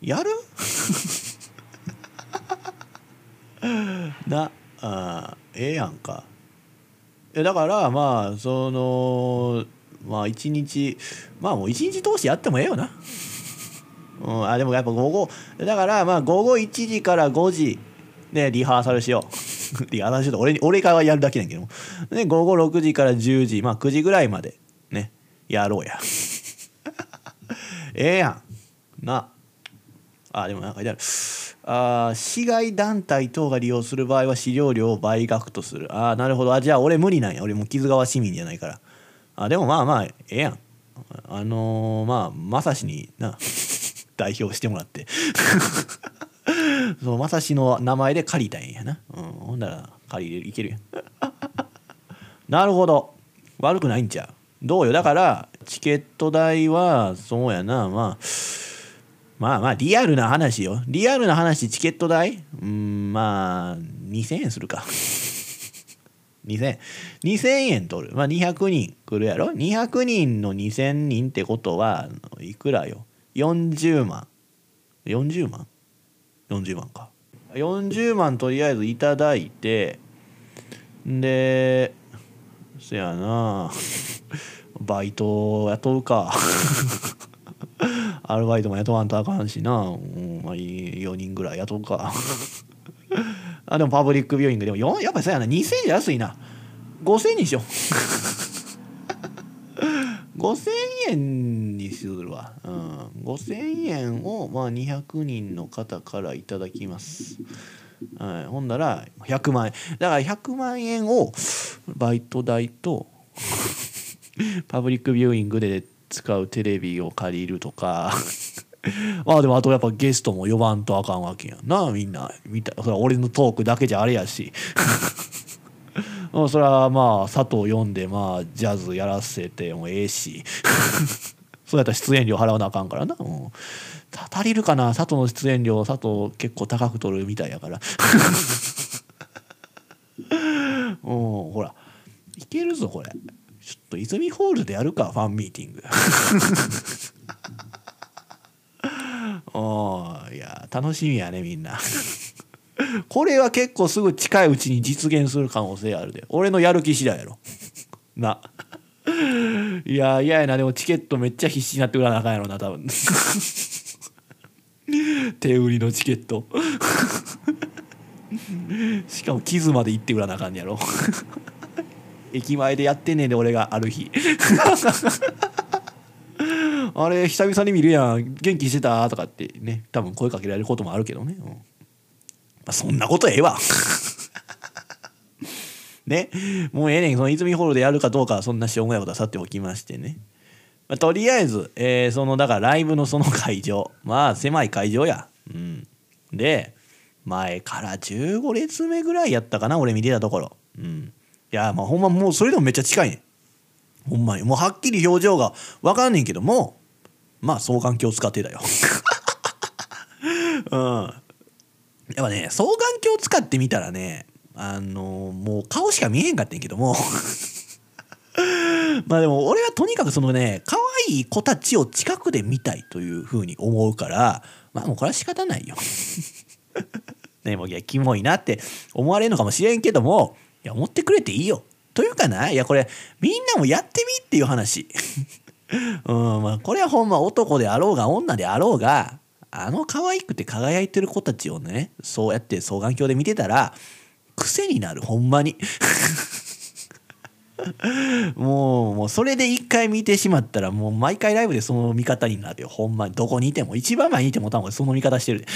やる？[laughs] な。あええやんか。えだからまあそのまあ一日まあもう一日通してやってもええよな。うん、あでもやっぱ午後だからまあ午後1時から5時でリハーサルしよう。[laughs] リハーサルしようと俺に俺がやるだけなんけども。で午後6時から10時まあ9時ぐらいまでねやろうや。[laughs] ええやん。な。あでもなんか書いてあるあ市外団体等が利用する場合は使用料を倍額とする。ああなるほど。あじゃあ俺無理なんや。俺も木津川市民じゃないから。あでもまあまあええやん。あのー、まあまさしにな [laughs] 代表してもらって。[laughs] そうまさしの名前で借りたいんやな、うん、ほんなら借りれるいけるやん。[laughs] なるほど。悪くないんちゃう。どうよ。だからチケット代はそうやな。まあまあまあリアルな話よ。リアルな話チケット代？うんまあ2000円するか。2000円取る。まあ200人来るやろ？200人の2000人ってことはいくらよ？40万。40万？40万か。40万とりあえずいただいてでそやな。[laughs] バイト雇うか。アルバイトも雇わんとあかんしな、うんまあ、4人ぐらい雇うか。あでもパブリックビューイングでもよやっぱりそうやな。2000円安いな。5000円にしよう。[laughs] 5000円にするわ、うん、5000円をまあ200人の方からいただきます、はい、ほんなら100万円。だから100万円をバイト代と [laughs] パブリックビューイングで使うテレビを借りるとか。ま [laughs] あでもあとやっぱゲストも呼ばんとあかんわけやんな。みんな見たそれは俺のトークだけじゃあれやし。[laughs] うそれはまあ佐藤読んでまあジャズやらせてもええし。[laughs] そうやったら出演料払わなあかんからな、うん、た足りるかな？佐藤の出演料佐藤結構高く取るみたいやから。うんほらいけるぞこれ。ちょっと泉ホールでやるかファンミーティングおーいや楽しみやねみんな。[laughs] これは結構すぐ近いうちに実現する可能性あるで。俺のやる気次第やろ。[laughs] な。いや嫌やな。でもチケットめっちゃ必死になって売らなあかんやろな多分。[laughs] 手売りのチケット。しかも傷まで行って売らなあかんやろ。駅前でやってんねんで俺がある日。あれ久々に見るやん。元気してた？とかってね多分声かけられることもあるけどね、うん。まあ、そんなことええわ。[laughs] ね。もうええねん。その泉ホールでやるかどうかそんなしょうもないことはさっておきましてね、まあ、とりあえず、えーそのだからライブのその会場。まあ狭い会場や。うん。で前から15列目ぐらいやったかな俺見てたところ。うん。いやまあほんまもうそれでもめっちゃ近いねん。ほんまに。もうはっきり表情が分かんねんけどもまあ双眼鏡使ってたよ [laughs] うんやっぱね双眼鏡使ってみたらねあのもう顔しか見えへんかったんけども [laughs] まあでも俺はとにかくそのね可愛い子たちを近くで見たいというふうに思うからまあもうこれは仕方ないよ。[laughs] ねもういやキモいなって思われるのかもしれんけどもいや思ってくれていいよ。というかないやこれみんなもやってみっていう話。[laughs] うんまあこれはほんま男であろうが女であろうがあの可愛くて輝いてる子たちをねそうやって双眼鏡で見てたら癖になるほんまに。[laughs] もうもうそれで一回見てしまったらもう毎回ライブでその見方になるよ。ほんまに。どこにいても。一番前にいても多分その見方してるで。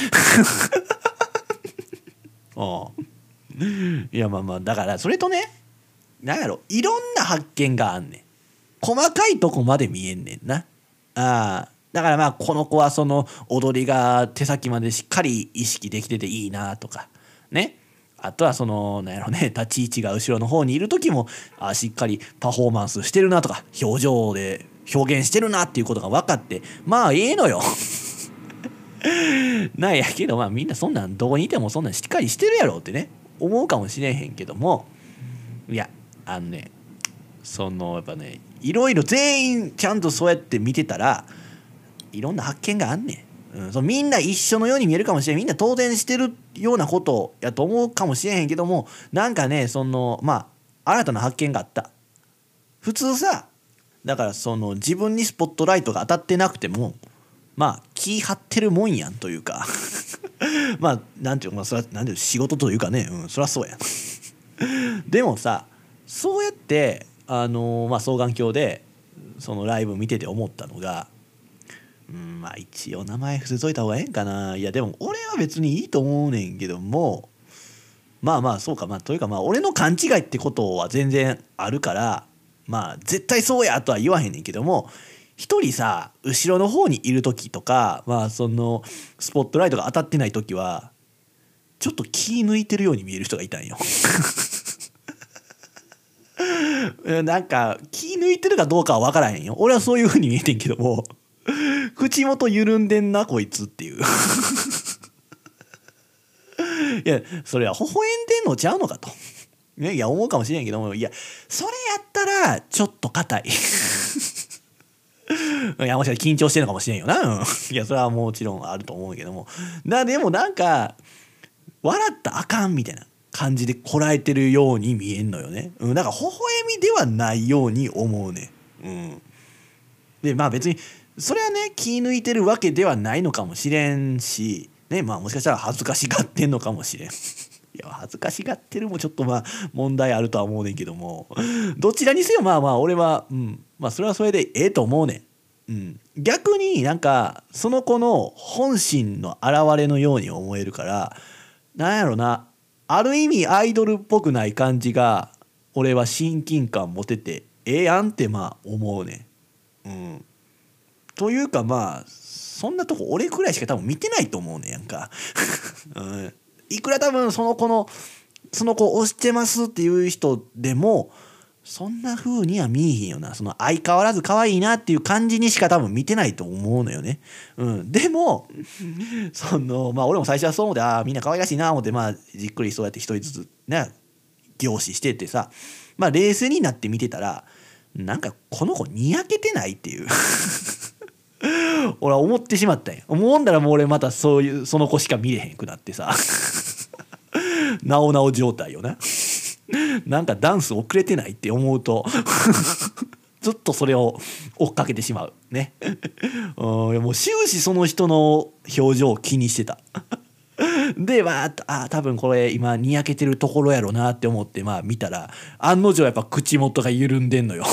あ [laughs] あいやまあまあだからそれとねなんやろ。いろんな発見があんねん。細かいとこまで見えんねんな。あだからまあこの子はその踊りが手先までしっかり意識できてていいなとかね。あとはそのなんやろね立ち位置が後ろの方にいる時もあしっかりパフォーマンスしてるなとか表情で表現してるなっていうことが分かってまあええのよ。[laughs] なんやけどまあみんなそんなんどこにいてもそんなんしっかりしてるやろってね思うかもしれへんけども。いやあのねそのやっぱねいろいろ全員ちゃんとそうやって見てたらいろんな発見があんねん、うん、そのみんな一緒のように見えるかもしれん。みんな当然してるようなことやと思うかもしれへんけどもなんかねそのまあ新たな発見があった。普通さだからその自分にスポットライトが当たってなくてもまあ気張ってるもんやんというか。[laughs] まあなんていうか、まあ、それはなんていう仕事というかね、うん、そりゃそうや。でもさそうやってあの、まあ、双眼鏡でそのライブ見てて思ったのがうんまあ一応名前伏せといた方がええんかな。いやでも俺は別にいいと思うねんけどもまあまあそうか。まあというかまあ俺の勘違いってことは全然あるからまあ絶対そうやとは言わへんねんけども一人さ後ろの方にいる時とかまあそのスポットライトが当たってない時はちょっと気抜いてるように見える人がいたんよ。[laughs] なんか気抜いてるかどうかは分からへんよ。俺はそういう風に見えてんけども [laughs] 口元緩んでんなこいつっていう。[laughs] いやそれは微笑んでんのちゃうのかと。ねいや思うかもしれんけどもいやそれやったらちょっと硬い。いやもしかして緊張してるのかもしれんよな、うん、いやそれはもちろんあると思うけども。なでもなんか笑ったあかんみたいな。感じでこらえてるように見えんのよね、うん、なんか微笑みではないように思うね。うん。でまあ別にそれはね気抜いてるわけではないのかもしれんしねまあもしかしたら恥ずかしがってんのかもしれん。いや恥ずかしがってるもちょっとまあ問題あるとは思うねんけども。どちらにせよまあまあ俺はうん。まあそれはそれでええと思うねん、うん、逆になんかその子の本心の表れのように思えるからなんやろな。ある意味アイドルっぽくない感じが俺は親近感持ててええやんってまあ思うねうん。というかまあそんなとこ俺くらいしか多分見てないと思うねやんか、[laughs] うん、いくら多分その子のその子推してますっていう人でもそんな風には見えへんよな。その相変わらず可愛いなっていう感じにしか多分見てないと思うのよね。うん、でも [laughs] そのまあ俺も最初はそう思ってああみんな可愛らしいな思ってまあじっくりそうやって一人ずつね凝視しててさまあ冷静になって見てたらなんかこの子にやけてないっていう。[laughs] 俺は思ってしまったんや思うんだらもう俺またそういうその子しか見れへんくなってさ。[laughs] なおなお状態よな [laughs] なんかダンス遅れてないって思うと [laughs] ずっとそれを追っかけてしまうね。[laughs] うんもう終始その人の表情を気にしてた。でまああ多分これ今にやけてるところやろなって思ってまあ見たら案の定やっぱ口元が緩んでんのよ。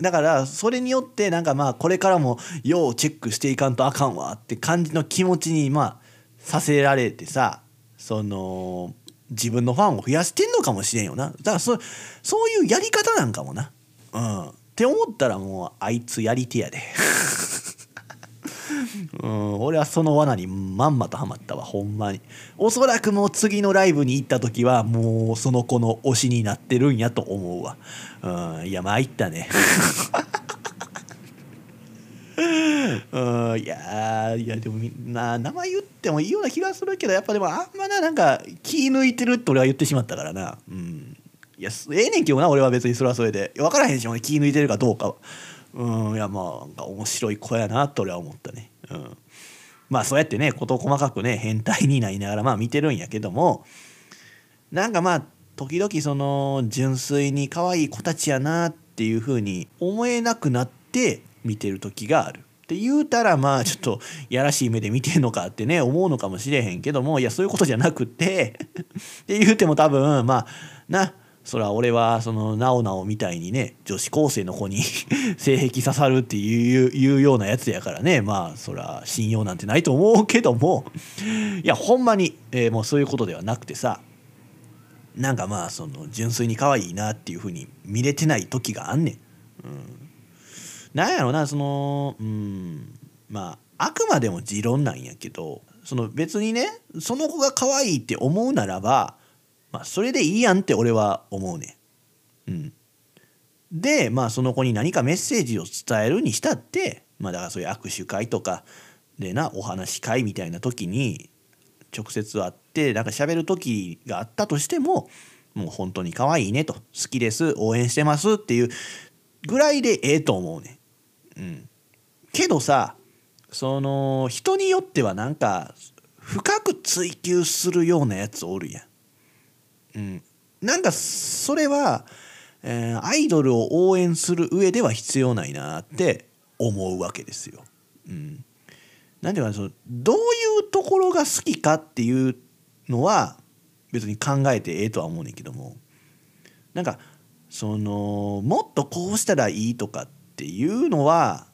だからそれによってなんかまあこれからもようチェックしていかんとあかんわって感じの気持ちにまあさせられてさその自分のファンを増やしてんのかもしれんよな。だからそそういうやり方なんかもな。うん。って思ったらもうあいつやり手やで。[laughs] うん。俺はその罠にまんまとハマったわほんまに。おそらくもう次のライブに行った時はもうその子の推しになってるんやと思うわ。うん。いや参ったね。[laughs] うん。いやいやでもみんな名前言ってもいいような気がするけどやっぱでもあんまななんか気抜いてるって俺は言ってしまったからな。うん。いやええねんけどな俺は別にそれはそれで。分からへんし俺気抜いてるかどうかうん。いやまあ面白い子やなと俺は思ったね。うん。まあそうやってね事細かくね変態になりながらまあ見てるんやけども。なんかまあ時々その純粋に可愛い子たちやなっていうふうに思えなくなって見てる時がある。って言うたらまあちょっとやらしい目で見てんのかってね思うのかもしれへんけどもいやそういうことじゃなくて [laughs] って言うても多分まあなそら俺はそのなおなおみたいにね女子高生の子に [laughs] 性癖刺さるっていうようなやつやからねまあそら信用なんてないと思うけどもいやほんまに、えー、もうそういうことではなくてさなんかまあその純粋に可愛いなっていうふうに見れてない時があんねん。うんなんやろなそのうんまああくまでも持論なんやけどその別にねその子が可愛いって思うならば、まあ、それでいいやんって俺は思うねうん。でまあその子に何かメッセージを伝えるにしたってまあだからそういう握手会とかでなお話会みたいな時に直接会ってなんか喋る時があったとしてももう本当に可愛いねと好きです応援してますっていうぐらいでええと思うねうんけどさその人によってはなんか深く追求するようなやつおるやん。うん、なんかそれは、えー、アイドルを応援する上では必要ないなって思うわけですよ。うん、なんていうかそのどういうところが好きかっていうのは別に考えてええとは思うねんけどもなんかそのもっとこうしたらいいとかっていうのは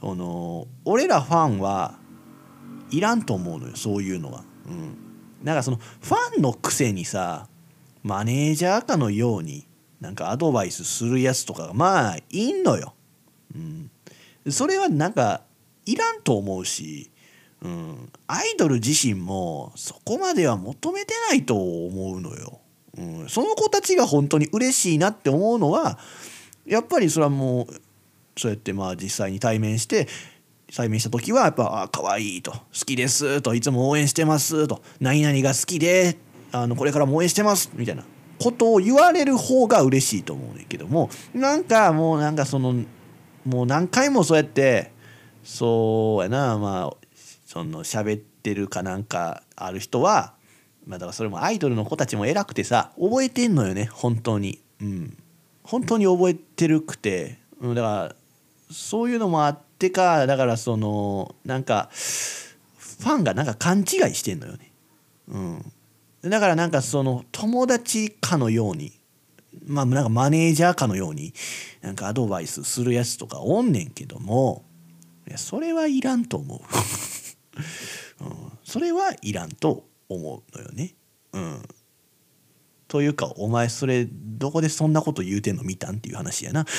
その俺らファンはいらんと思うのよそういうのは。うん、なんかそのファンのくせにさマネージャーかのようになんかアドバイスするやつとかがまあいんのよ。うん、それはなんかいらんと思うし、うん、アイドル自身もそこまでは求めてないと思うのよ。うん、その子たちが本当に嬉しいなって思うのはやっぱりそれはもうそうやってまあ実際に対面して対面した時はやっぱ「あ可愛いと「好きです」と「いつも応援してます」と「何々が好きであのこれからも応援してます」みたいな。ことを言われる方が嬉しいと思うねんけどもなんかもうなんかそのもう何回もそうやってそうやなまあその喋ってるかなんかある人はまあだからそれもアイドルの子たちも偉くてさ覚えてんのよね本当に。うん。本当に覚えてるくて、うん、だからそういうのもあってかだからそのなんかファンがなんか勘違いしてんのよね。うん。だからなんかその友達かのようにまあなんかマネージャーかのようになんかアドバイスするやつとかおんねんけどもいやそれはいらんと思う、[laughs] うん、それはいらんと思うのよね。うん。というかお前それどこでそんなこと言うてんの見たんっていう話やな。[laughs]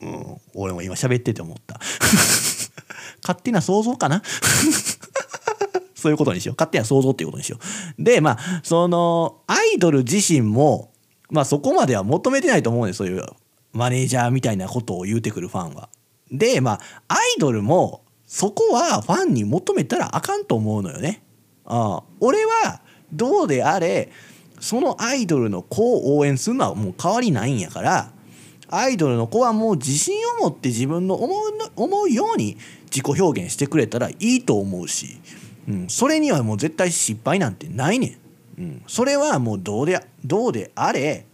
うん俺も今喋ってて思った [laughs] 勝手な想像かな？[laughs] そういうことにしよう。勝手な想像っていうことにしよう。で、まあ、その、アイドル自身も、まあそこまでは求めてないと思うんです、そういうマネージャーみたいなことを言うてくるファンは。で、まあ、アイドルも、そこはファンに求めたらあかんと思うのよね。ああ俺は、どうであれ、そのアイドルの子を応援するのはもう変わりないんやから、アイドルの子はもう自信を持って自分の思う思うように自己表現してくれたらいいと思うし、うん、それにはもう絶対失敗なんてないねん、うん、それはもうどうでどうであれ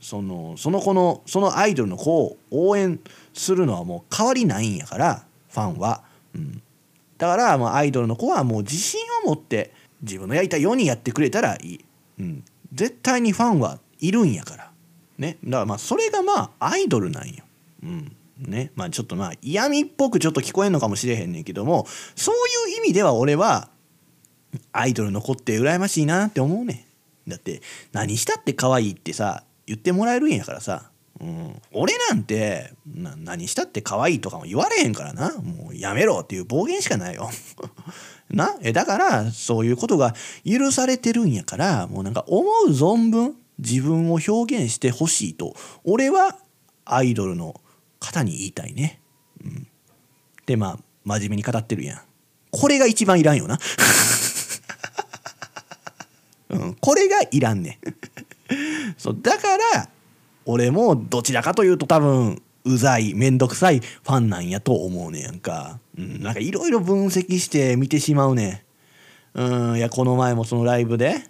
そのその子のそのアイドルの子を応援するのはもう変わりないんやからファンは、うん、だからもうアイドルの子はもう自信を持って自分のやりたいようにやってくれたらいい、うん、絶対にファンはいるんやから。ね。だからまあそれがまあアイドルなんよ、うん。ね。まあちょっとまあ嫌味っぽくちょっと聞こえんのかもしれへんねんけどもそういう意味では俺はアイドルの子って羨ましいなって思うねん。だって何したって可愛いってさ言ってもらえるんやからさ、うん、俺なんて何したって可愛いとかも言われへんからな。もうやめろっていう暴言しかないよ。[laughs] な？えだからそういうことが許されてるんやからもうなんか思う存分自分を表現してほしいと俺はアイドルの方に言いたいね。うん、でまあ真面目に語ってるやん。これが一番いらんよな。[laughs] うん、これがいらんねん。そうだから俺もどちらかというと多分うざい面倒くさいファンなんやと思うねやんか。うん、なんかいろいろ分析して見てしまうね。うんいやこの前もそのライブで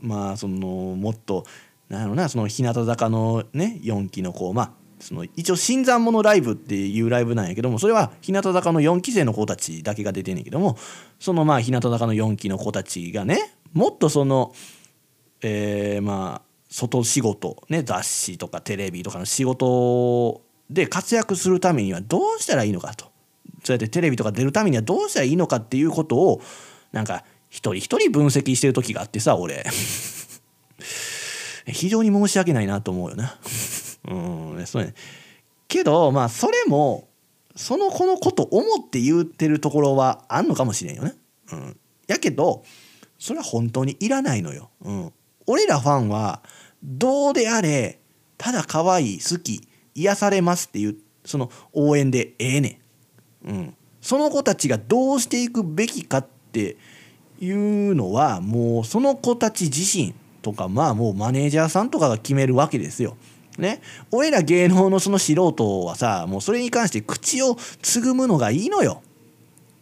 まあそのもっとなんやろなその日向坂のね4期の子まあその一応新参者ライブっていうライブなんやけどもそれは日向坂の4期生の子たちだけが出てんねんけどもそのまあ日向坂の4期の子たちがねもっとそのえー、まあ外仕事ね雑誌とかテレビとかの仕事で活躍するためにはどうしたらいいのかと。そうやってテレビとか出るためにはどうしたらいいのかっていうことをなんか一人一人分析してる時があってさ俺。[laughs] 非常に申し訳ないなと思うよな。[laughs] うんそうねけどまあそれもその子のこと思って言ってるところはあんのかもしれんよね。うん、やけどそれは本当にいらないのよ。うん、俺らファンはどうであれただ可愛い好き癒されますっていうその応援でええねん。うん、その子たちがどうしていくべきかっていうのはもうその子たち自身とかまあもうマネージャーさんとかが決めるわけですよ。ね俺ら芸能のその素人はさもうそれに関して口をつぐむのがいいのよ。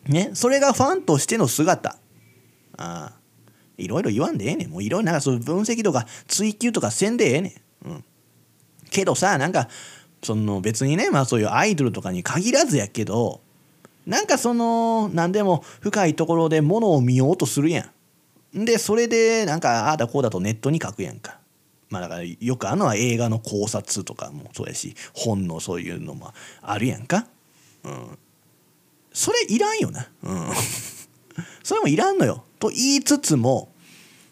ねそれがファンとしての姿。ああいろいろ言わんでええねん。もういろいろなんかそういう分析とか追求とかせんでええねん。うん。けどさなんかその別にねまあそういうアイドルとかに限らずやけどなんかその何でも深いところでものを見ようとするやん。でそれでなんかああだこうだとネットに書くやんか。まあだからよくあるのは映画の考察とかもそうやし本のそういうのもあるやんか。うん。それいらんよな。うん。[laughs] それもいらんのよ。と言いつつも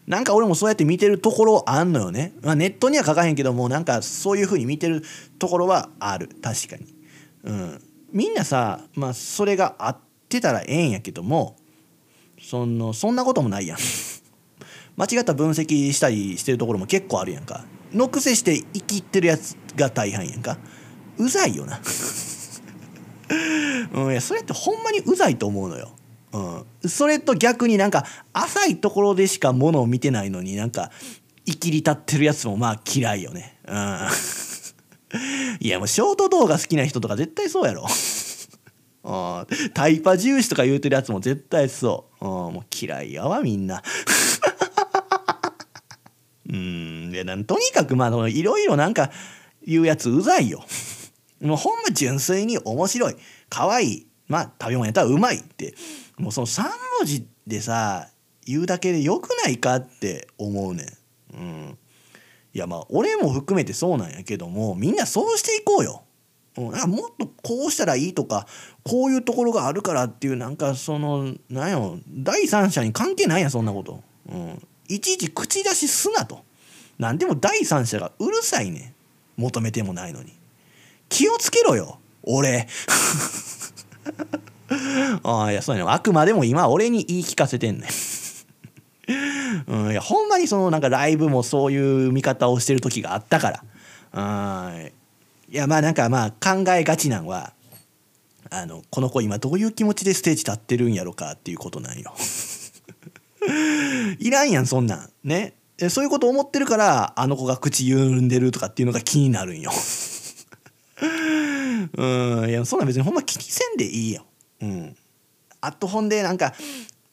なんか俺もそうやって見てるところあんのよね。まあ、ネットには書かへんけどもなんかそういう風に見てるところはある確かに。うん。みんなさまあそれが合ってたらええんやけどもそのそんなこともないやん。[laughs] 間違った分析したりしてるところも結構あるやんか。のくせして生きってるやつが大半やんか。うざいよな。[laughs] うん、いやそれってほんまにうざいと思うのよ。うん、それと逆になんか浅いところでしかものを見てないのになんか生きり立ってるやつもまあ嫌いよね。うん、[laughs] いやもうショート動画好きな人とか絶対そうやろ。タイパ重視とか言うてるやつも絶対そう。もう嫌いやわみんな。[laughs] うん。でなんとにかくまあいろいろなんか言うやつうざいよ。もうほんま純粋に面白い。可愛い。まあ食べ物やったらうまいって。もうその3文字でさ言うだけでよくないかって思うねん。うん、いやまあ俺も含めてそうなんやけどもみんなそうしていこうよ。うん、もっとこうしたらいいとかこういうところがあるからっていうなんかそのなんよ第三者に関係ないやそんなこと。うん、いちいち口出しすなと。何でも第三者がうるさいね求めてもないのに。気をつけろよ俺。[laughs] ああいやそうやねあくまでも今俺に言い聞かせてんねん [laughs] うん、いやほんまにそのなんかライブもそういう見方をしてる時があったからうんいやまあなんかまあ考えがちなんはあのこの子今どういう気持ちでステージ立ってるんやろかっていうことなんよ。[laughs] いらんやんそんなん。ね。そういうこと思ってるからあの子が口緩んでるとかっていうのが気になるんよ。[laughs] うん。いやそんなん別にほんま気にせんでいいよ。うん、あとほんでなんか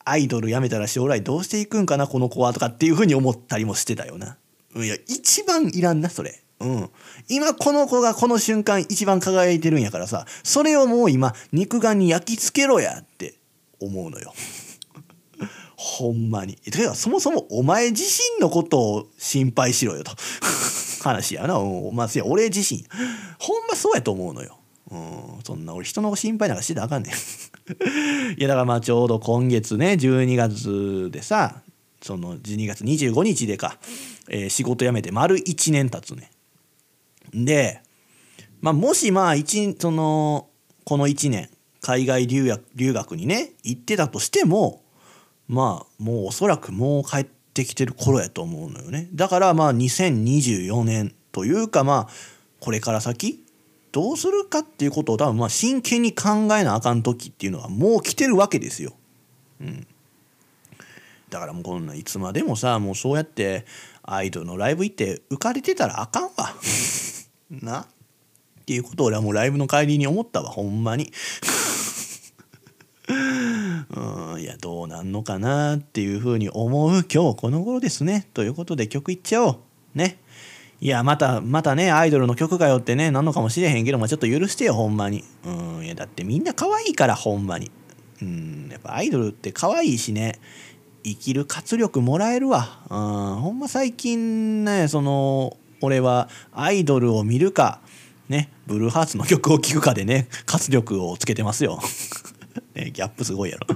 アイドル辞めたら将来どうしていくんかなこの子はとかっていうふうに思ったりもしてたよな。いや一番いらんなそれ。うん、今この子がこの瞬間一番輝いてるんやからさそれをもう今肉眼に焼き付けろやって思うのよ。[laughs] ほんまに。てかそもそもお前自身のことを心配しろよと [laughs] 話やな。うん、まあいや俺自身ほんまそうやと思うのよ。うん、そんな俺人の心配なんかしてたらあかんねん [laughs] いやだからまあちょうど今月ね12月でさその12月25日でか、えー、仕事辞めて丸1年経つねで、まあ、もしまあ一そのこの1年海外留学留学にね行ってたとしてもまあもうおそらくもう帰ってきてる頃やと思うのよねだからまあ2024年というかまあこれから先どうするかっていうことを多分まあ真剣に考えなあかん時っていうのはもう来てるわけですよ。うん、だからもうこんないつまでもさもうそうやってアイドルのライブ行って浮かれてたらあかんわ。な？っていうことを俺はもうライブの帰りに思ったわほんまに。[laughs] うんいやどうなんのかなっていうふうに思う今日この頃ですね。ということで曲いっちゃおう。ね。いや、また、またね、アイドルの曲かよってね、なんのかもしれへんけど、まあ、ちょっと許してよ、ほんまに。うん、いや、だってみんな可愛いから、ほんまに。うん、やっぱアイドルって可愛いしね、生きる活力もらえるわ。うん、ほんま最近ね、その、俺はアイドルを見るか、ね、ブルーハーツの曲を聴くかでね、活力をつけてますよ。[laughs] ね、ギャップすごいやろ。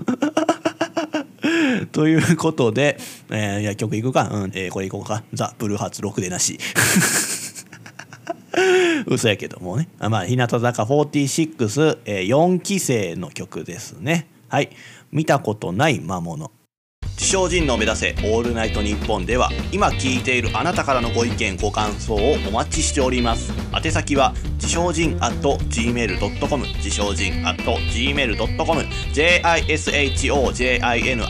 [laughs] ということで、えー、いや曲いくか、うんえー、これいこうか。ザ・ブルーハーツ6でなし。[laughs] 嘘やけどもね。あまあ日向坂46、えー、4期生の曲ですね。はい。見たことない魔物。自称人の目指せオールナイトニッポンでは今聞いているあなたからのご意見ご感想をお待ちしております。宛先は自称人 at gmail.com 自称人 at gmail.com jishojin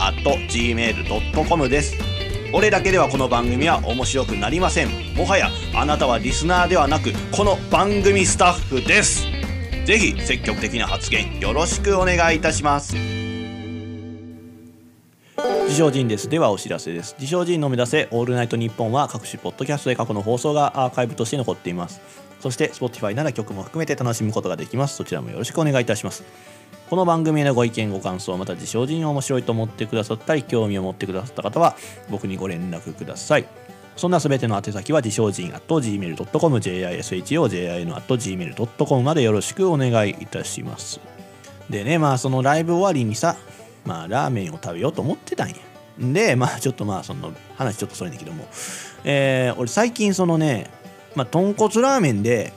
at gmail.com です。俺だけではこの番組は面白くなりません。もはやあなたはリスナーではなくこの番組スタッフです。ぜひ積極的な発言よろしくお願いいたします。自称人です。ではお知らせです。自称人の目指せオールナイトニッポンは各種ポッドキャストで過去の放送がアーカイブとして残っています。そして Spotify なら曲も含めて楽しむことができます。そちらもよろしくお願いいたします。この番組へのご意見ご感想また自称人を面白いと思ってくださったり興味を持ってくださった方は僕にご連絡ください。そんなすべての宛先は自称人 gmail.com jishojin gmail.com までよろしくお願いいたします。でねまあそのライブ終わりにさまあラーメンを食べようと思ってたんや。でまあちょっとまあその話ちょっとそれんだけども。えー、俺最近そのねまあ豚骨ラーメンで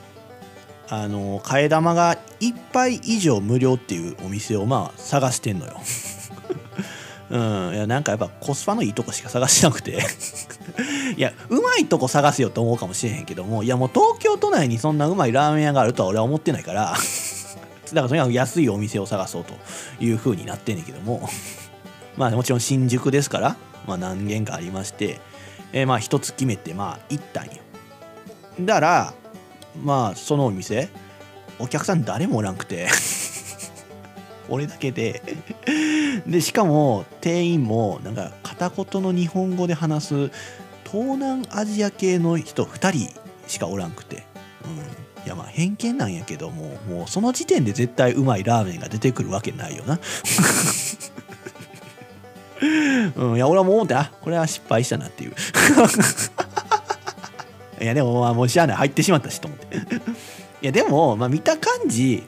あの替え玉が1杯以上無料っていうお店をまあ探してんのよ。[laughs] うん。いやなんかやっぱコスパのいいとこしか探してなくて。[laughs] いやうまいとこ探せよと思うかもしれへんけどもいやもう東京都内にそんなうまいラーメン屋があるとは俺は思ってないから。だからとにかく安いお店を探そうという風になってんねんけども。[laughs] まあもちろん新宿ですから、まあ、何軒かありまして、えー、まあ一つ決めてまあ行ったんよ。だからまあそのお店お客さん誰もおらんくて [laughs] 俺だけで。[laughs] でしかも店員もなんか片言の日本語で話す東南アジア系の人2人しかおらんくて、うん、いやまあ偏見なんやけどももうその時点で絶対うまいラーメンが出てくるわけないよな。[laughs] うん、いや俺はもう思ってあこれは失敗したなっていう。[laughs] いやでもまあもうしゃあない。入ってしまったしと思って。[laughs] いやでも、まあ、見た感じ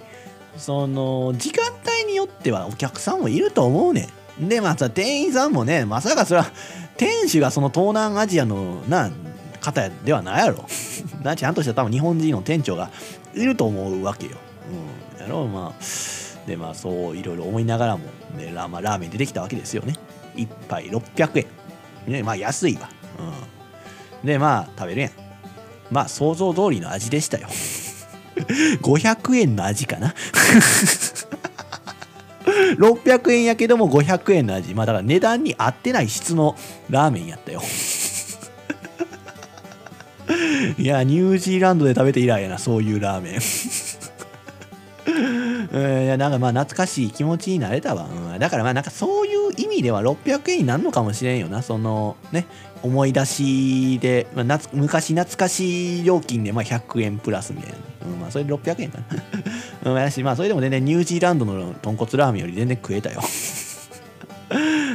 その時間帯によってはお客さんもいると思うねん。でまあさ店員さんもねまさかそれは店主がその東南アジアのな方ではないやろ。[laughs] なちゃんとした多分日本人の店長がいると思うわけよ、うん、やろうまあ。でまあそういろいろ思いながらも、ねラまあ、ラーメン出てきたわけですよね。1杯600円。ねまあ安いわ、うん、でまあ食べるやん。まあ想像通りの味でしたよ。[laughs] 500円の味かな。[laughs] 600円やけども500円の味。まあだから値段に合ってない質のラーメンやったよ [laughs] いやニュージーランドで食べて以来やなそういうラーメン。[laughs] いやなんかまあ懐かしい気持ちになれたわ、うん、だからまあなんかそういう意味では600円になるのかもしれんよな。そのね思い出しで、まあ、昔懐かしい料金でまあ100円プラスみたいな、うん、まあそれで600円かな。[laughs] うん、やしまあそれでも全然ニュージーランドの豚骨ラーメンより全然食えたよ。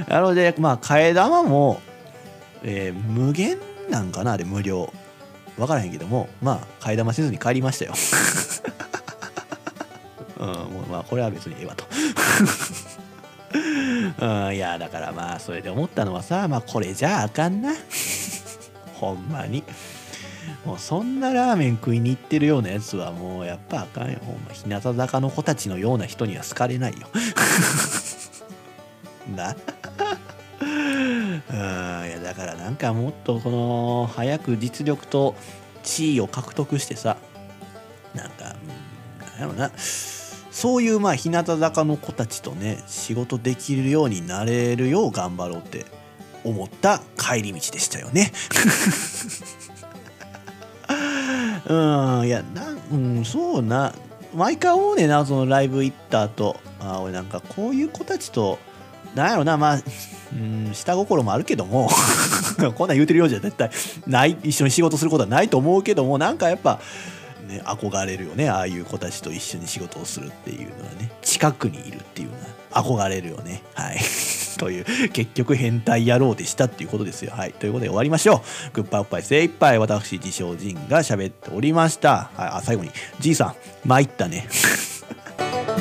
なのでまあ替え玉も、えー、無限なんかなあれ無料。分からへんけどもまあ替え玉せずに帰りましたよ。[laughs] うん、もうまあこれは別にええわと。[laughs] うん、いやだからまあそれで思ったのはさまあこれじゃああかんな。[laughs] ほんまに。もうそんなラーメン食いに行ってるようなやつはもうやっぱあかんよ。ほんま日向坂の子たちのような人には好かれないよ。なうんいやだからなんかもっとこの早く実力と地位を獲得してさなんか、なんやろな。そういうまあ日向坂の子たちとね仕事できるようになれるよう頑張ろうって思った帰り道でしたよね。[laughs] うんいやなうんそうな。毎回思うねなそのライブ行った後。あ俺なんかこういう子たちとなんやろなまあうん下心もあるけども [laughs] こんなん言うてるようじゃ絶対ない一緒に仕事することはないと思うけどもなんかやっぱね憧れるよねああいう子たちと一緒に仕事をするっていうのはね。近くにいるっていうのは憧れるよね。はい。[laughs] という結局変態野郎でしたっていうことですよ。はい。ということで終わりましょう。グッバイおっぱい精一杯私自称人が喋っておりました。はい。あ最後にじいさん参ったね。[laughs]